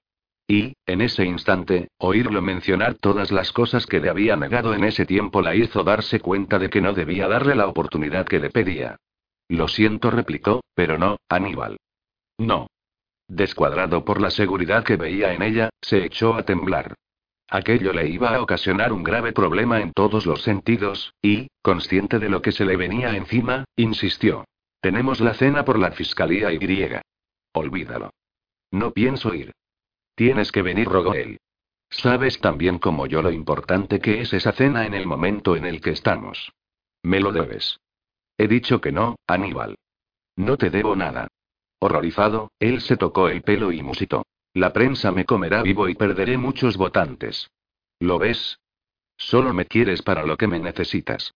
Y, en ese instante, oírlo mencionar todas las cosas que le había negado en ese tiempo la hizo darse cuenta de que no debía darle la oportunidad que le pedía. Lo siento, replicó, pero no, Aníbal. No. Descuadrado por la seguridad que veía en ella, se echó a temblar. Aquello le iba a ocasionar un grave problema en todos los sentidos, y, consciente de lo que se le venía encima, insistió. Tenemos la cena por la Fiscalía Y. Olvídalo. No pienso ir. Tienes que venir, rogó él. Sabes también como yo lo importante que es esa cena en el momento en el que estamos. Me lo debes. He dicho que no, Aníbal. No te debo nada. Horrorizado, él se tocó el pelo y musitó. La prensa me comerá vivo y perderé muchos votantes. ¿Lo ves? Solo me quieres para lo que me necesitas.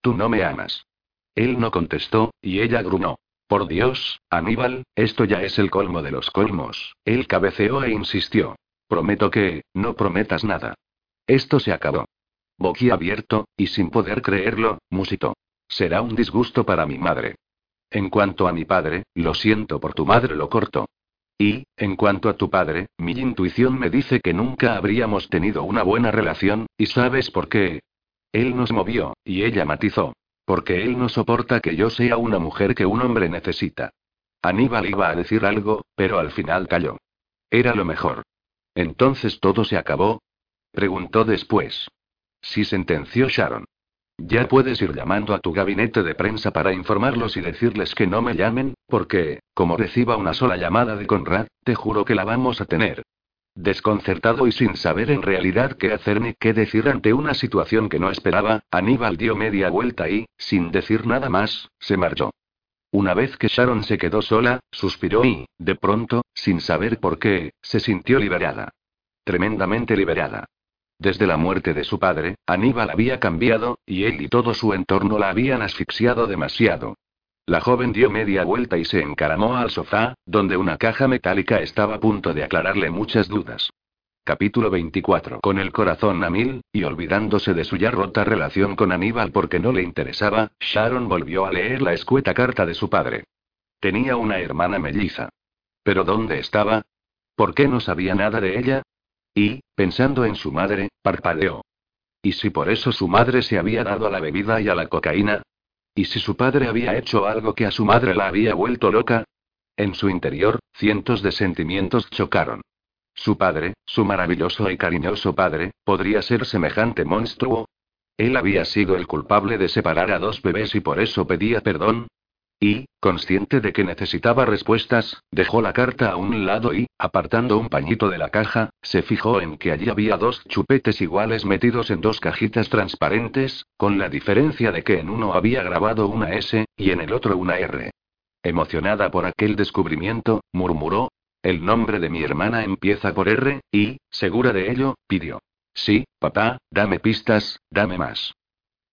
Tú no me amas. Él no contestó, y ella grunó. Por Dios, Aníbal, esto ya es el colmo de los colmos. Él cabeceó e insistió. Prometo que, no prometas nada. Esto se acabó. Boquiabierto, y sin poder creerlo, musitó. Será un disgusto para mi madre. En cuanto a mi padre, lo siento por tu madre, lo corto. Y, en cuanto a tu padre, mi intuición me dice que nunca habríamos tenido una buena relación, ¿y sabes por qué? Él nos movió, y ella matizó. Porque él no soporta que yo sea una mujer que un hombre necesita. Aníbal iba a decir algo, pero al final calló. Era lo mejor. ¿Entonces todo se acabó? Preguntó después. Sí sentenció Sharon. Ya puedes ir llamando a tu gabinete de prensa para informarlos y decirles que no me llamen, porque, como reciba una sola llamada de Conrad, te juro que la vamos a tener. Desconcertado y sin saber en realidad qué hacer ni qué decir ante una situación que no esperaba, Aníbal dio media vuelta y, sin decir nada más, se marchó. Una vez que Sharon se quedó sola, suspiró y, de pronto, sin saber por qué, se sintió liberada. Tremendamente liberada. Desde la muerte de su padre, Aníbal había cambiado, y él y todo su entorno la habían asfixiado demasiado. La joven dio media vuelta y se encaramó al sofá, donde una caja metálica estaba a punto de aclararle muchas dudas. Capítulo 24. Con el corazón a mil, y olvidándose de su ya rota relación con Aníbal porque no le interesaba, Sharon volvió a leer la escueta carta de su padre. Tenía una hermana melliza. ¿Pero dónde estaba? ¿Por qué no sabía nada de ella? Y, pensando en su madre, parpadeó. ¿Y si por eso su madre se había dado a la bebida y a la cocaína? ¿Y si su padre había hecho algo que a su madre la había vuelto loca? En su interior, cientos de sentimientos chocaron. Su padre, su maravilloso y cariñoso padre, ¿podría ser semejante monstruo? ¿Él había sido el culpable de separar a dos bebés y por eso pedía perdón? Y, consciente de que necesitaba respuestas, dejó la carta a un lado y, apartando un pañito de la caja, se fijó en que allí había dos chupetes iguales metidos en dos cajitas transparentes, con la diferencia de que en uno había grabado una S, y en el otro una R. Emocionada por aquel descubrimiento, murmuró, el nombre de mi hermana empieza por R, y, segura de ello, pidió. Sí, papá, dame pistas, dame más.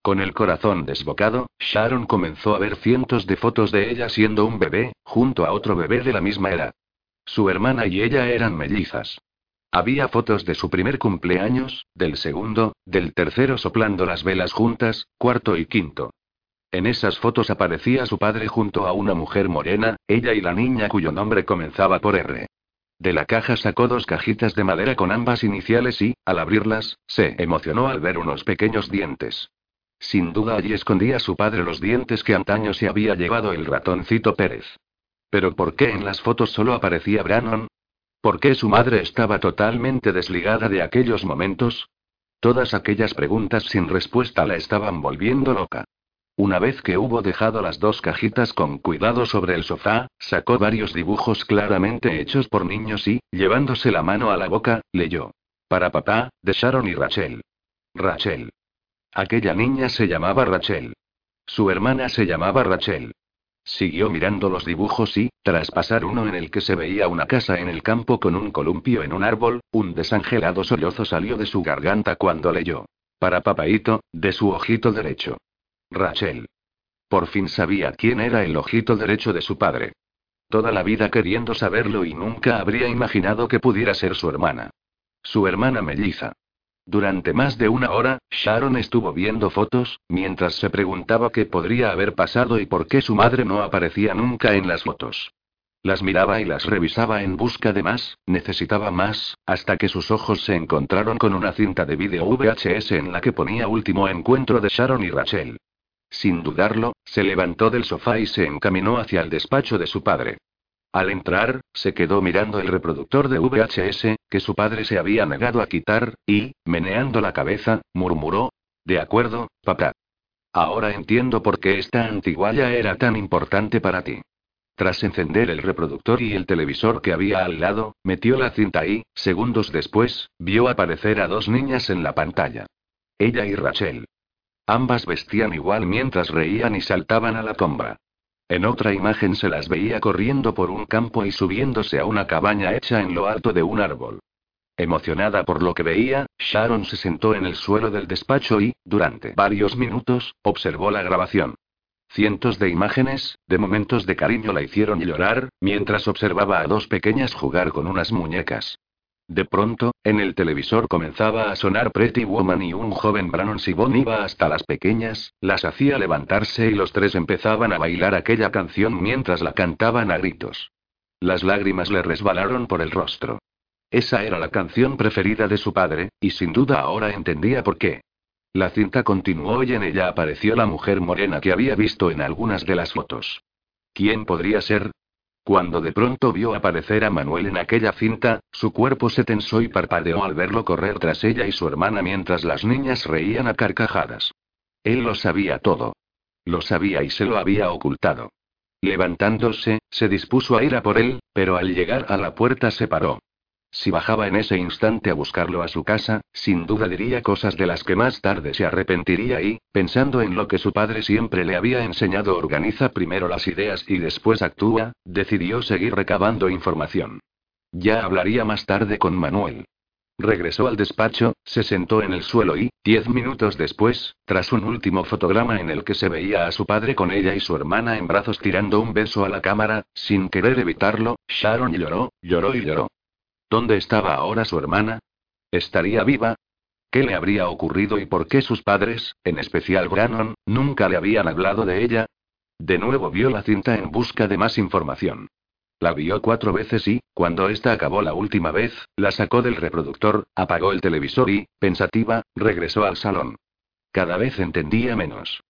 Con el corazón desbocado, Sharon comenzó a ver cientos de fotos de ella siendo un bebé, junto a otro bebé de la misma edad. Su hermana y ella eran mellizas. Había fotos de su primer cumpleaños, del segundo, del tercero soplando las velas juntas, cuarto y quinto. En esas fotos aparecía su padre junto a una mujer morena, ella y la niña cuyo nombre comenzaba por R. De la caja sacó dos cajitas de madera con ambas iniciales y, al abrirlas, se emocionó al ver unos pequeños dientes. Sin duda allí escondía su padre los dientes que antaño se había llevado el ratoncito Pérez. Pero ¿por qué en las fotos solo aparecía Brannon? ¿Por qué su madre estaba totalmente desligada de aquellos momentos? Todas aquellas preguntas sin respuesta la estaban volviendo loca. Una vez que hubo dejado las dos cajitas con cuidado sobre el sofá, sacó varios dibujos claramente hechos por niños y, llevándose la mano a la boca, leyó. Para papá, de Sharon y Rachel. Rachel. Aquella niña se llamaba Rachel. Su hermana se llamaba Rachel. Siguió mirando los dibujos y, tras pasar uno en el que se veía una casa en el campo con un columpio en un árbol, un desangelado sollozo salió de su garganta cuando leyó. Para papaito, de su ojito derecho. Rachel. Por fin sabía quién era el ojito derecho de su padre. Toda la vida queriendo saberlo y nunca habría imaginado que pudiera ser su hermana. Su hermana melliza. Durante más de una hora, Sharon estuvo viendo fotos, mientras se preguntaba qué podría haber pasado y por qué su madre no aparecía nunca en las fotos. Las miraba y las revisaba en busca de más, necesitaba más, hasta que sus ojos se encontraron con una cinta de vídeo VHS en la que ponía último encuentro de Sharon y Rachel. Sin dudarlo, se levantó del sofá y se encaminó hacia el despacho de su padre. Al entrar, se quedó mirando el reproductor de VHS, que su padre se había negado a quitar, y, meneando la cabeza, murmuró, De acuerdo, papá. Ahora entiendo por qué esta antiguaya era tan importante para ti. Tras encender el reproductor y el televisor que había al lado, metió la cinta y, segundos después, vio aparecer a dos niñas en la pantalla. Ella y Rachel. Ambas vestían igual mientras reían y saltaban a la tumba. En otra imagen se las veía corriendo por un campo y subiéndose a una cabaña hecha en lo alto de un árbol. Emocionada por lo que veía, Sharon se sentó en el suelo del despacho y, durante varios minutos, observó la grabación. Cientos de imágenes, de momentos de cariño la hicieron llorar, mientras observaba a dos pequeñas jugar con unas muñecas. De pronto, en el televisor comenzaba a sonar Pretty Woman y un joven Brannon Sibon iba hasta las pequeñas, las hacía levantarse y los tres empezaban a bailar aquella canción mientras la cantaban a gritos. Las lágrimas le resbalaron por el rostro. Esa era la canción preferida de su padre, y sin duda ahora entendía por qué. La cinta continuó y en ella apareció la mujer morena que había visto en algunas de las fotos. ¿Quién podría ser? Cuando de pronto vio aparecer a Manuel en aquella cinta, su cuerpo se tensó y parpadeó al verlo correr tras ella y su hermana mientras las niñas reían a carcajadas. Él lo sabía todo. Lo sabía y se lo había ocultado. Levantándose, se dispuso a ir a por él, pero al llegar a la puerta se paró. Si bajaba en ese instante a buscarlo a su casa, sin duda diría cosas de las que más tarde se arrepentiría y, pensando en lo que su padre siempre le había enseñado, organiza primero las ideas y después actúa, decidió seguir recabando información. Ya hablaría más tarde con Manuel. Regresó al despacho, se sentó en el suelo y, diez minutos después, tras un último fotograma en el que se veía a su padre con ella y su hermana en brazos tirando un beso a la cámara, sin querer evitarlo, Sharon lloró, lloró y lloró. ¿Dónde estaba ahora su hermana? ¿Estaría viva? ¿Qué le habría ocurrido y por qué sus padres, en especial Brannon, nunca le habían hablado de ella? De nuevo vio la cinta en busca de más información. La vio cuatro veces y, cuando esta acabó la última vez, la sacó del reproductor, apagó el televisor y, pensativa, regresó al salón. Cada vez entendía menos.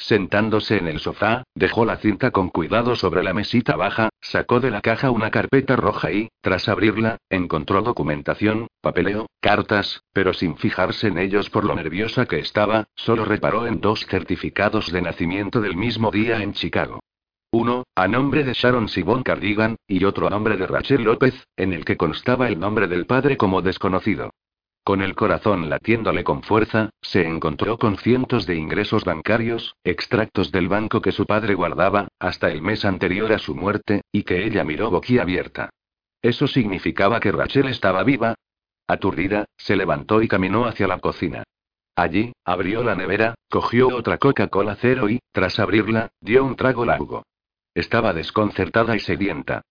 Sentándose en el sofá, dejó la cinta con cuidado sobre la mesita baja, sacó de la caja una carpeta roja y, tras abrirla, encontró documentación, papeleo, cartas, pero sin fijarse en ellos por lo nerviosa que estaba, solo reparó en dos certificados de nacimiento del mismo día en Chicago. Uno, a nombre de Sharon Sibon Cardigan, y otro a nombre de Rachel López, en el que constaba el nombre del padre como desconocido. Con el corazón latiéndole con fuerza, se encontró con cientos de ingresos bancarios, extractos del banco que su padre guardaba, hasta el mes anterior a su muerte, y que ella miró boquiabierta. ¿Eso significaba que Rachel estaba viva? Aturdida, se levantó y caminó hacia la cocina. Allí, abrió la nevera, cogió otra Coca-Cola cero y, tras abrirla, dio un trago largo. Estaba desconcertada y sedienta.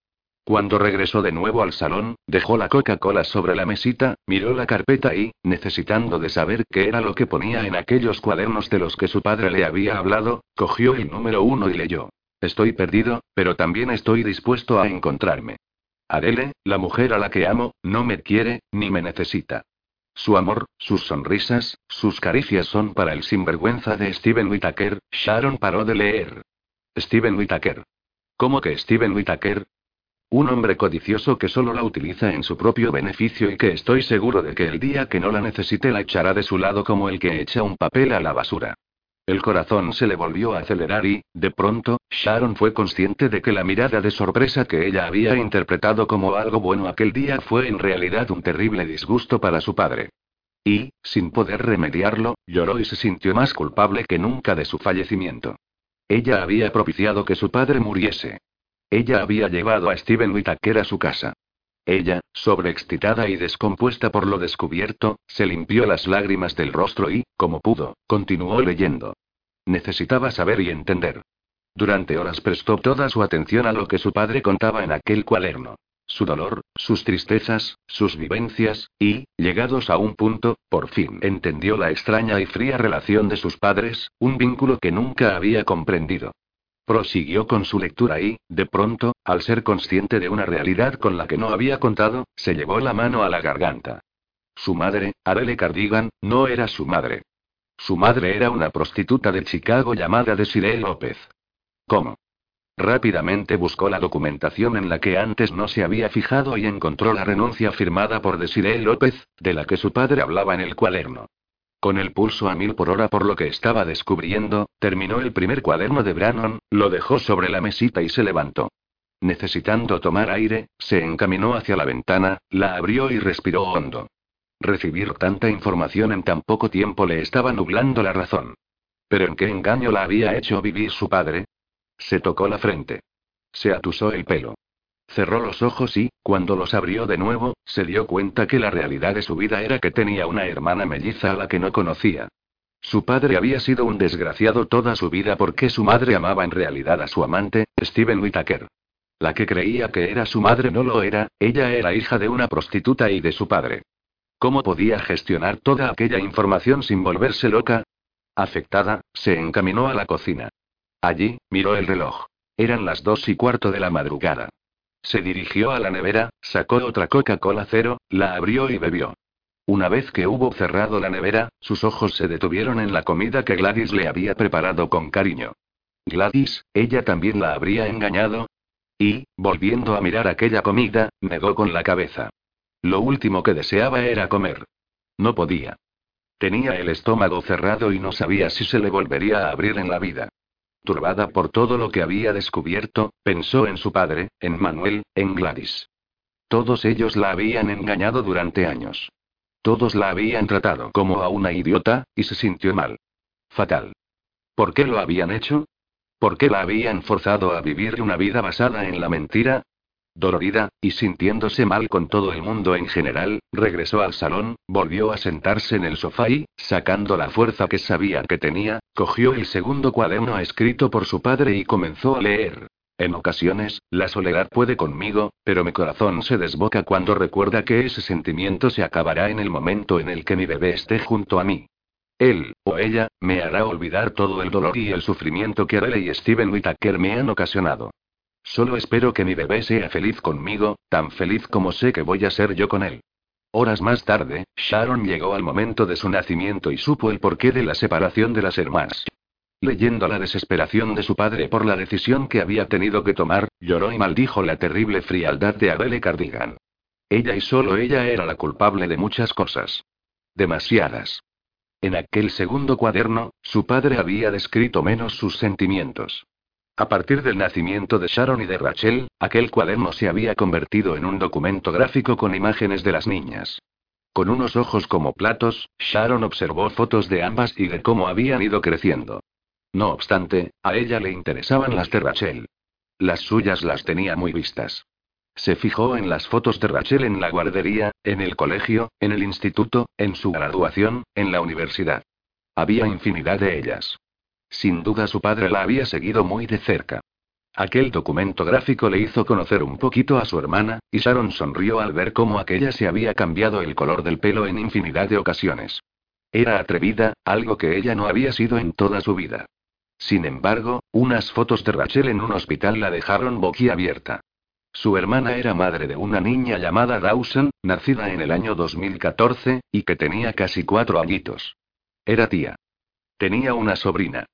Cuando regresó de nuevo al salón, dejó la Coca-Cola sobre la mesita, miró la carpeta y, necesitando de saber qué era lo que ponía en aquellos cuadernos de los que su padre le había hablado, cogió el número uno y leyó. Estoy perdido, pero también estoy dispuesto a encontrarme. Adele, la mujer a la que amo, no me quiere, ni me necesita. Su amor, sus sonrisas, sus caricias son para el sinvergüenza de Steven Whittaker. Sharon paró de leer. Steven Whittaker. ¿Cómo que Steven Whittaker? Un hombre codicioso que solo la utiliza en su propio beneficio y que estoy seguro de que el día que no la necesite la echará de su lado como el que echa un papel a la basura. El corazón se le volvió a acelerar y, de pronto, Sharon fue consciente de que la mirada de sorpresa que ella había interpretado como algo bueno aquel día fue en realidad un terrible disgusto para su padre. Y, sin poder remediarlo, lloró y se sintió más culpable que nunca de su fallecimiento. Ella había propiciado que su padre muriese. Ella había llevado a Steven Whittaker a su casa. Ella, sobreexcitada y descompuesta por lo descubierto, se limpió las lágrimas del rostro y, como pudo, continuó leyendo. Necesitaba saber y entender. Durante horas prestó toda su atención a lo que su padre contaba en aquel cuaderno. Su dolor, sus tristezas, sus vivencias, y, llegados a un punto, por fin entendió la extraña y fría relación de sus padres, un vínculo que nunca había comprendido. Prosiguió con su lectura y, de pronto, al ser consciente de una realidad con la que no había contado, se llevó la mano a la garganta. Su madre, Adele Cardigan, no era su madre. Su madre era una prostituta de Chicago llamada Desiree López. ¿Cómo? Rápidamente buscó la documentación en la que antes no se había fijado y encontró la renuncia firmada por Desiree López, de la que su padre hablaba en el cuaderno. Con el pulso a mil por hora por lo que estaba descubriendo, terminó el primer cuaderno de Brannon, lo dejó sobre la mesita y se levantó. Necesitando tomar aire, se encaminó hacia la ventana, la abrió y respiró hondo. Recibir tanta información en tan poco tiempo le estaba nublando la razón. ¿Pero en qué engaño la había hecho vivir su padre? Se tocó la frente. Se atusó el pelo. Cerró los ojos y, cuando los abrió de nuevo, se dio cuenta que la realidad de su vida era que tenía una hermana melliza a la que no conocía. Su padre había sido un desgraciado toda su vida porque su madre amaba en realidad a su amante, Steven Whittaker. La que creía que era su madre no lo era, ella era hija de una prostituta y de su padre. ¿Cómo podía gestionar toda aquella información sin volverse loca? Afectada, se encaminó a la cocina. Allí, miró el reloj. Eran las dos y cuarto de la madrugada. Se dirigió a la nevera, sacó otra Coca-Cola cero, la abrió y bebió. Una vez que hubo cerrado la nevera, sus ojos se detuvieron en la comida que Gladys le había preparado con cariño. Gladys, ella también la habría engañado. Y, volviendo a mirar aquella comida, negó con la cabeza. Lo último que deseaba era comer. No podía. Tenía el estómago cerrado y no sabía si se le volvería a abrir en la vida. Turbada por todo lo que había descubierto, pensó en su padre, en Manuel, en Gladys. Todos ellos la habían engañado durante años. Todos la habían tratado como a una idiota, y se sintió mal. Fatal. ¿Por qué lo habían hecho? ¿Por qué la habían forzado a vivir una vida basada en la mentira? Dolorida, y sintiéndose mal con todo el mundo en general, regresó al salón, volvió a sentarse en el sofá y, sacando la fuerza que sabía que tenía, cogió el segundo cuaderno escrito por su padre y comenzó a leer. En ocasiones, la soledad puede conmigo, pero mi corazón se desboca cuando recuerda que ese sentimiento se acabará en el momento en el que mi bebé esté junto a mí. Él, o ella, me hará olvidar todo el dolor y el sufrimiento que Adele y Steven Whittaker me han ocasionado. Solo espero que mi bebé sea feliz conmigo, tan feliz como sé que voy a ser yo con él. Horas más tarde, Sharon llegó al momento de su nacimiento y supo el porqué de la separación de las hermanas. Leyendo la desesperación de su padre por la decisión que había tenido que tomar, lloró y maldijo la terrible frialdad de Adele Cardigan. Ella y solo ella era la culpable de muchas cosas. Demasiadas. En aquel segundo cuaderno, su padre había descrito menos sus sentimientos. A partir del nacimiento de Sharon y de Rachel, aquel cuaderno se había convertido en un documento gráfico con imágenes de las niñas. Con unos ojos como platos, Sharon observó fotos de ambas y de cómo habían ido creciendo. No obstante, a ella le interesaban las de Rachel. Las suyas las tenía muy vistas. Se fijó en las fotos de Rachel en la guardería, en el colegio, en el instituto, en su graduación, en la universidad. Había infinidad de ellas. Sin duda su padre la había seguido muy de cerca. Aquel documento gráfico le hizo conocer un poquito a su hermana, y Sharon sonrió al ver cómo aquella se había cambiado el color del pelo en infinidad de ocasiones. Era atrevida, algo que ella no había sido en toda su vida. Sin embargo, unas fotos de Rachel en un hospital la dejaron boquiabierta. Su hermana era madre de una niña llamada Dawson, nacida en el año 2014, y que tenía casi cuatro añitos. Era tía. Tenía una sobrina.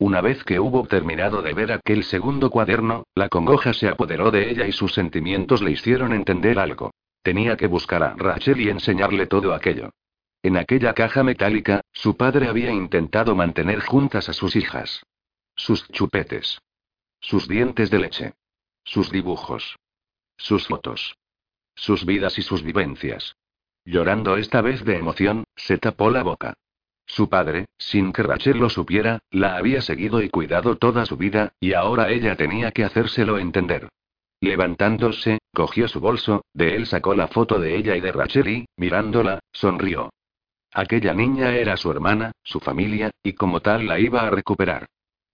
Una vez que hubo terminado de ver aquel segundo cuaderno, la congoja se apoderó de ella y sus sentimientos le hicieron entender algo. Tenía que buscar a Rachel y enseñarle todo aquello. En aquella caja metálica, su padre había intentado mantener juntas a sus hijas. Sus chupetes. Sus dientes de leche. Sus dibujos. Sus fotos. Sus vidas y sus vivencias. Llorando esta vez de emoción, se tapó la boca. Su padre, sin que Rachel lo supiera, la había seguido y cuidado toda su vida, y ahora ella tenía que hacérselo entender. Levantándose, cogió su bolso, de él sacó la foto de ella y de Rachel y, mirándola, sonrió. Aquella niña era su hermana, su familia, y como tal la iba a recuperar.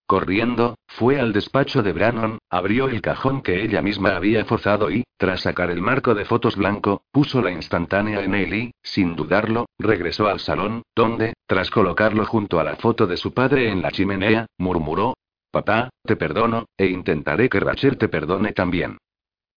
Corriendo, fue al despacho de Brannon, abrió el cajón que ella misma había forzado y, tras sacar el marco de fotos blanco, puso la instantánea en él y, sin dudarlo, regresó al salón, donde, tras colocarlo junto a la foto de su padre en la chimenea, murmuró, Papá, te perdono, e intentaré que Rachel te perdone también.